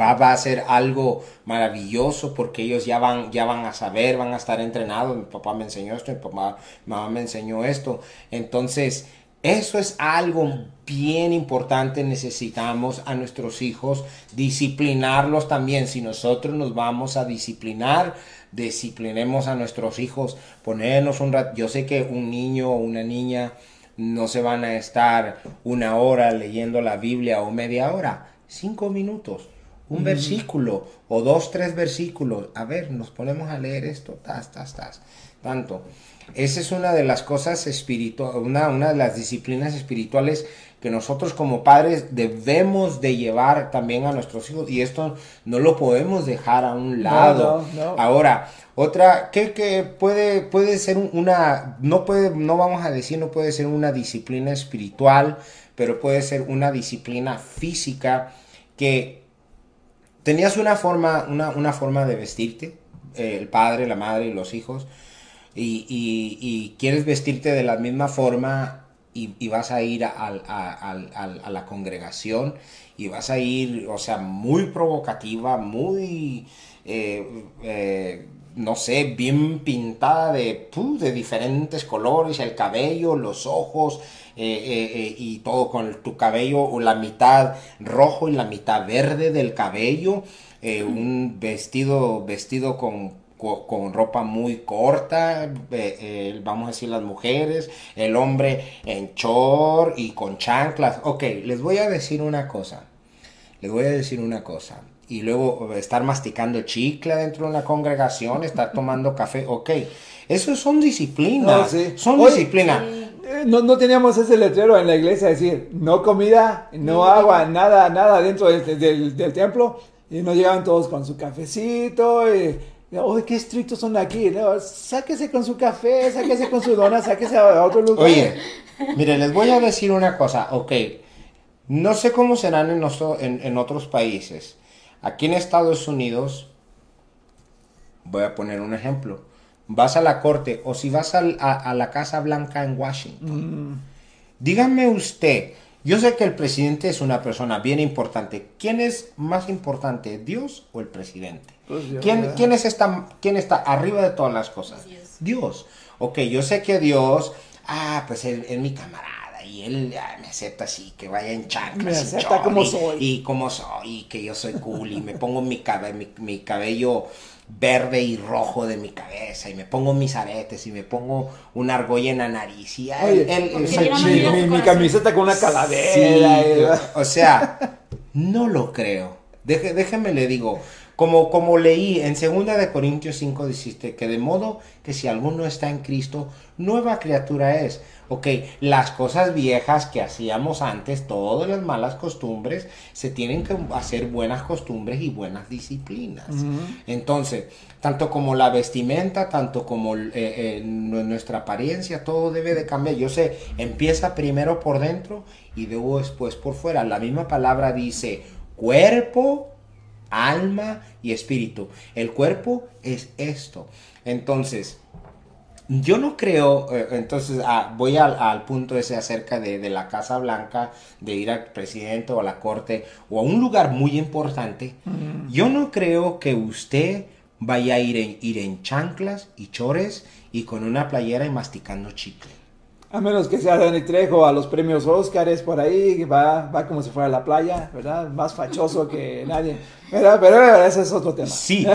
Va, va, a ser algo maravilloso porque ellos ya van, ya van a saber, van a estar entrenados. Mi papá me enseñó esto, mi papá, mi mamá me enseñó esto. Entonces, eso es algo bien importante. Necesitamos a nuestros hijos disciplinarlos también. Si nosotros nos vamos a disciplinar, disciplinemos a nuestros hijos, ponernos un rato. Yo sé que un niño o una niña no se van a estar una hora leyendo la Biblia o media hora, cinco minutos, un versículo o dos, tres versículos. A ver, nos ponemos a leer esto, tas, tas, tas. Tanto. Esa es una de las cosas espirituales, una, una de las disciplinas espirituales que nosotros como padres debemos de llevar también a nuestros hijos y esto no lo podemos dejar a un lado. Ahora, otra que, puede, puede ser una, no puede, no vamos a decir, no puede ser una disciplina espiritual, pero puede ser una disciplina física que tenías una forma, una, una forma de vestirte, eh, el padre, la madre y los hijos, y, quieres vestirte de la misma forma y, vas a ir a, la congregación y vas a ir, o sea, muy provocativa, muy, eh, eh, no sé, bien pintada de, de diferentes colores, el cabello, los ojos, y todo con tu cabello, o la mitad rojo y la mitad verde del cabello, un vestido, vestido con con, ropa muy corta, eh, vamos a decir las mujeres, el hombre en short y con chanclas. Ok, les voy a decir una cosa, les voy a decir una cosa. Y luego estar masticando chicle dentro de una congregación, estar tomando café, ok. Eso son disciplinas, son disciplinas. Eh, no, no, teníamos ese letrero en la iglesia, decir, no comida, no agua, nada, nada dentro del, del, templo. Y no llegaban todos con su cafecito. Y, Oye, qué estrictos son aquí. ¿no? Sáquese con su café, sáquese con su dona, sáquese a otro lugar. Oye, mire, les voy a decir una cosa. Ok, no sé cómo serán en, en, otros países. Aquí en Estados Unidos, voy a poner un ejemplo. Vas a la corte o si vas a, la Casa Blanca en Washington. Mm. Dígame usted, yo sé que el presidente es una persona bien importante. ¿Quién es más importante, Dios o el presidente? Pues ¿Quién, ¿quién, es esta, ¿Quién está arriba de todas las cosas? Dios. Ok, yo sé que Dios, ah, pues él es mi camarada y él ah, me acepta así, que vaya en chanclas. Me acepta como soy. Y como soy, y que yo soy cool y me pongo mi, mi cabello verde y rojo de mi cabeza y me pongo mis aretes y me pongo una argolla en la nariz y mi, camiseta con una calavera. o sea, no lo creo. déjeme le digo, como, como leí en 2 de Corintios 5 dijiste que de modo que si alguno está en Cristo, nueva criatura es. Ok, las cosas viejas que hacíamos antes, todas las malas costumbres, se tienen que hacer buenas costumbres y buenas disciplinas. Entonces, tanto como la vestimenta, tanto como eh, eh, nuestra apariencia, todo debe de cambiar. Yo sé, empieza primero por dentro y luego después por fuera. La misma palabra dice cuerpo, alma y espíritu. El cuerpo es esto. Entonces, yo no creo, eh, entonces ah, voy al, punto ese acerca de, la Casa Blanca, de ir al presidente o a la corte o a un lugar muy importante. Yo no creo que usted vaya a ir en, ir en chanclas y chores y con una playera y masticando chicle. A menos que sea Dani Trejo a los premios Óscares por ahí, va, va como si fuera a la playa, ¿verdad? Más fachoso que nadie. Pero, pero ese es otro tema. Sí,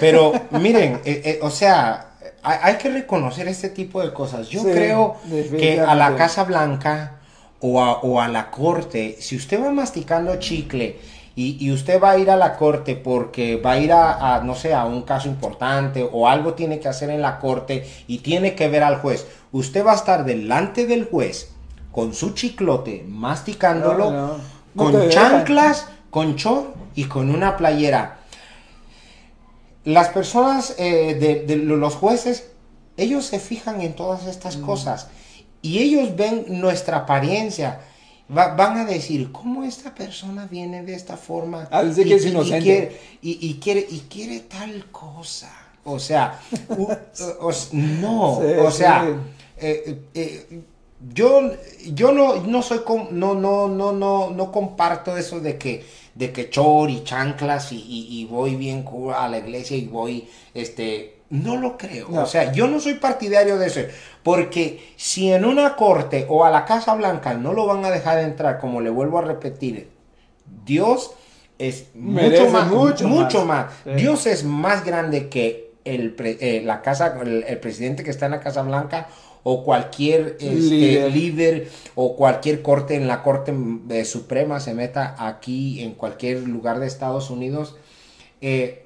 pero miren, eh, eh, o sea, hay, que reconocer este tipo de cosas. Yo creo que a la Casa Blanca o a, la corte, si usted va masticando chicle y, usted va a ir a la corte porque va a ir a, no sé, a un caso importante o algo tiene que hacer en la corte y tiene que ver al juez, usted va a estar delante del juez con su chiclote, masticándolo, con chanclas, con chor y con una playera las personas, eh, de, los jueces, ellos se fijan en todas estas mm. cosas y ellos ven nuestra apariencia. van a decir, ¿cómo esta persona viene de esta forma? Ah, y, que es inocente. Y quiere, y, quiere, tal cosa. O sea, no, o sea, eh, eh, yo, yo no, no soy, no, no, no, no, no comparto eso de que de que chor y chanclas y, voy bien a la iglesia y voy, este, no lo creo. O sea, yo no soy partidario de eso. Porque si en una corte o a la Casa Blanca no lo van a dejar entrar, como le vuelvo a repetir, Dios es mucho más. Mucho, más. Dios es más grande que el, eh, la casa, el, presidente que está en la Casa Blanca o cualquier este, líder. o cualquier corte en la Corte eh, Suprema se meta aquí en cualquier lugar de Estados Unidos. Eh,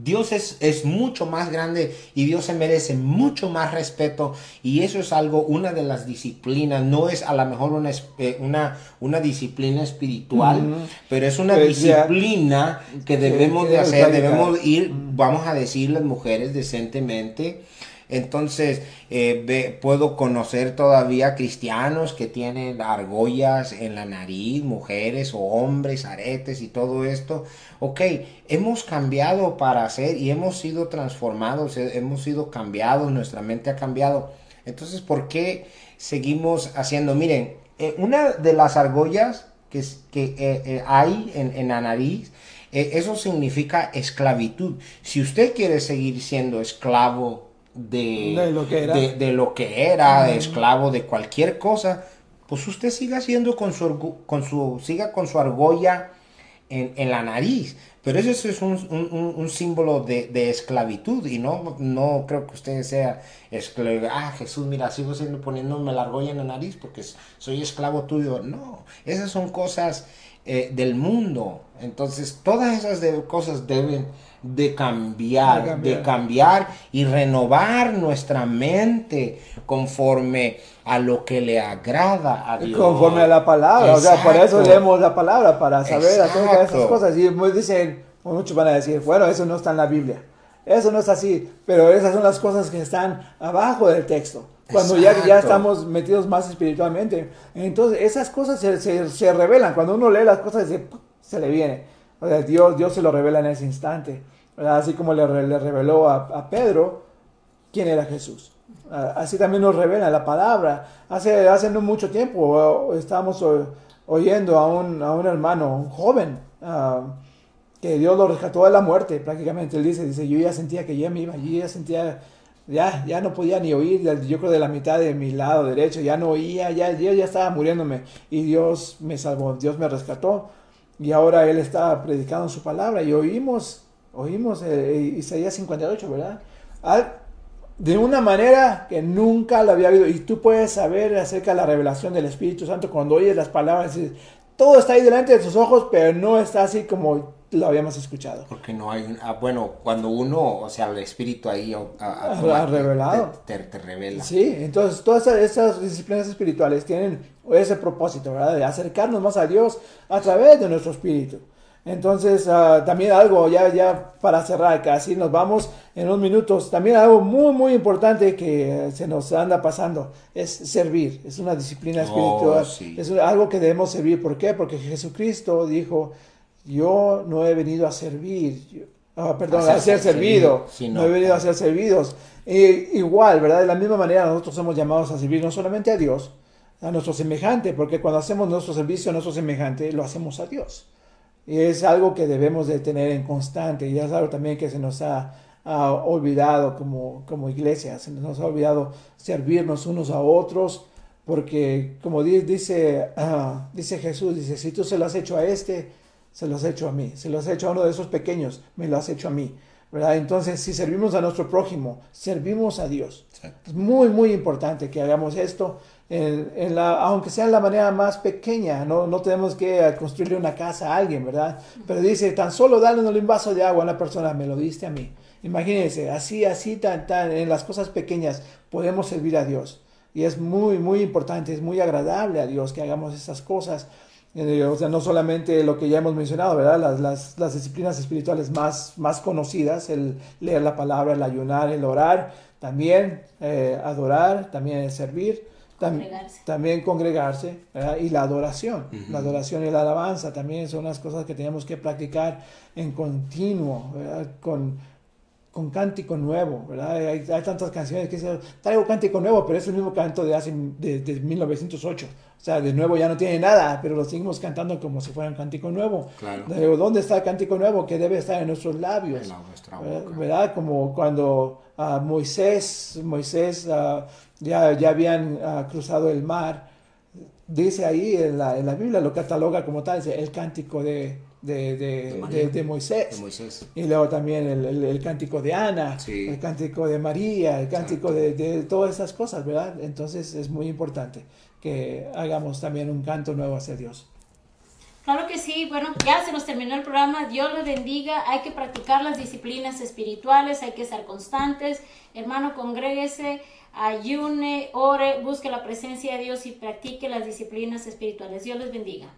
Dios es, es, mucho más grande y Dios se merece mucho más respeto y eso es algo, una de las disciplinas, no es a lo mejor una, eh, una, una disciplina espiritual, pero es una pues disciplina que debemos de hacer, debemos ir, vamos a decir las mujeres decentemente, Entonces, eh, puedo conocer todavía cristianos que tienen argollas en la nariz, mujeres o hombres, aretes y todo esto. Ok, hemos cambiado para hacer y hemos sido transformados, hemos sido cambiados, nuestra mente ha cambiado. Entonces, ¿por qué seguimos haciendo? Miren, eh, una de las argollas que, que eh, hay en, en la nariz, eso significa esclavitud. Si usted quiere seguir siendo esclavo de, lo que era, de, lo que era esclavo de cualquier cosa, pues usted siga siendo con su, con su, siga con su argolla en, la nariz. Pero eso es un, símbolo de, esclavitud y no, no creo que usted sea esclavo. Ah, Jesús, mira, sigo siendo poniéndome la argolla en la nariz porque soy esclavo tuyo. No, esas son cosas eh, del mundo. Entonces, todas esas cosas deben de cambiar, de cambiar, y renovar nuestra mente conforme a lo que le agrada a Dios. Conforme a la palabra, o sea, por eso leemos la palabra, para saber acerca de esas cosas. Y dicen, muchos van a decir, bueno, eso no está en la Biblia. Eso no es así, pero esas son las cosas que están abajo del texto. Cuando ya, ya estamos metidos más espiritualmente. Entonces, esas cosas se, se, revelan. Cuando uno lee las cosas, se, se le viene. Sea, Dios, Dios se lo revela en ese instante. Así como le, le reveló a, Pedro quién era Jesús. Así también nos revela la palabra. Hace, hace no mucho tiempo estábamos oyendo a un, a un hermano, un joven, ah, que Dios lo rescató de la muerte prácticamente. Él dice, dice, yo ya sentía que ya me iba, yo ya sentía, ya, ya no podía ni oír, yo creo de la mitad de mi lado derecho, ya no oía, ya, yo ya estaba muriéndome. Y Dios me salvó, Dios me rescató. Y ahora Él está predicando su palabra y oímos, oímos eh, eh, Isaías 58, ¿verdad? de una manera que nunca lo había oído. Y tú puedes saber acerca de la revelación del Espíritu Santo cuando oyes las palabras. Todo está ahí delante de tus ojos, pero no está así como lo habíamos escuchado. Porque no hay, ah, bueno, cuando uno, o sea, el espíritu ahí ha revelado. Te, te, revela. Sí, entonces todas esas, disciplinas espirituales tienen ese propósito, ¿verdad? De acercarnos más a Dios a través de nuestro espíritu. Entonces, ah, también algo, ya, ya para cerrar, casi nos vamos en unos minutos, también algo muy, muy importante que se nos anda pasando es servir, es una disciplina oh, espiritual, es algo que debemos servir. ¿Por qué? Porque Jesucristo dijo, yo no he venido a servir, ah, perdón, a ser, servido, no he venido a ser servidos. igual, ¿verdad? De la misma manera nosotros somos llamados a servir no solamente a Dios, a nuestro semejante, porque cuando hacemos nuestro servicio a nuestro semejante, lo hacemos a Dios. Y es algo que debemos de tener en constante, y es algo también que se nos ha, olvidado como, como iglesia, se nos ha olvidado servirnos unos a otros, porque como dice, ah, dice Jesús, dice, si tú se lo has hecho a este, se los he hecho a mí. Se los he hecho a uno de esos pequeños, me lo has hecho a mí. ¿verdad? Entonces, si servimos a nuestro prójimo, servimos a Dios. Es muy, muy importante que hagamos esto, en, la, aunque sea en la manera más pequeña. No, no tenemos que construirle una casa a alguien, ¿verdad? Pero dice, tan solo darle un vaso de agua a una persona, me lo diste a mí. Imagínense, así, así, tan, tan, en las cosas pequeñas podemos servir a Dios. Y es muy, muy importante, es muy agradable a Dios que hagamos esas cosas eh, o sea, no solamente lo que ya hemos mencionado, ¿verdad? Las, las, las, disciplinas espirituales más, más conocidas, el leer la palabra, el ayunar, el orar, también eh, adorar, también servir, también congregarse, y la adoración, la adoración y la alabanza también son las cosas que tenemos que practicar en continuo, Con, con cántico nuevo, ¿verdad? Hay, hay, tantas canciones que dicen, traigo cántico nuevo, pero es el mismo canto de hace de, de 1908. O sea, de nuevo ya no tiene nada, pero lo seguimos cantando como si fuera un cántico nuevo. Claro. ¿Dónde está el cántico nuevo que debe estar en nuestros labios? En nuestra boca. ¿Verdad? Como cuando uh, Moisés, Moisés uh, ya, ya habían uh, cruzado el mar. Dice ahí en la, en la Biblia, lo cataloga como tal, dice el cántico de, de, de, de, Moisés. Y luego también el, el, cántico de Ana, el cántico de María, el cántico de, todas esas cosas, ¿verdad? Entonces es muy importante que hagamos también un canto nuevo hacia Dios. Claro que sí, bueno, ya se nos terminó el programa, Dios les bendiga, hay que practicar las disciplinas espirituales, hay que ser constantes, hermano, congréguese, ayune, ore, busque la presencia de Dios y practique las disciplinas espirituales. Dios les bendiga.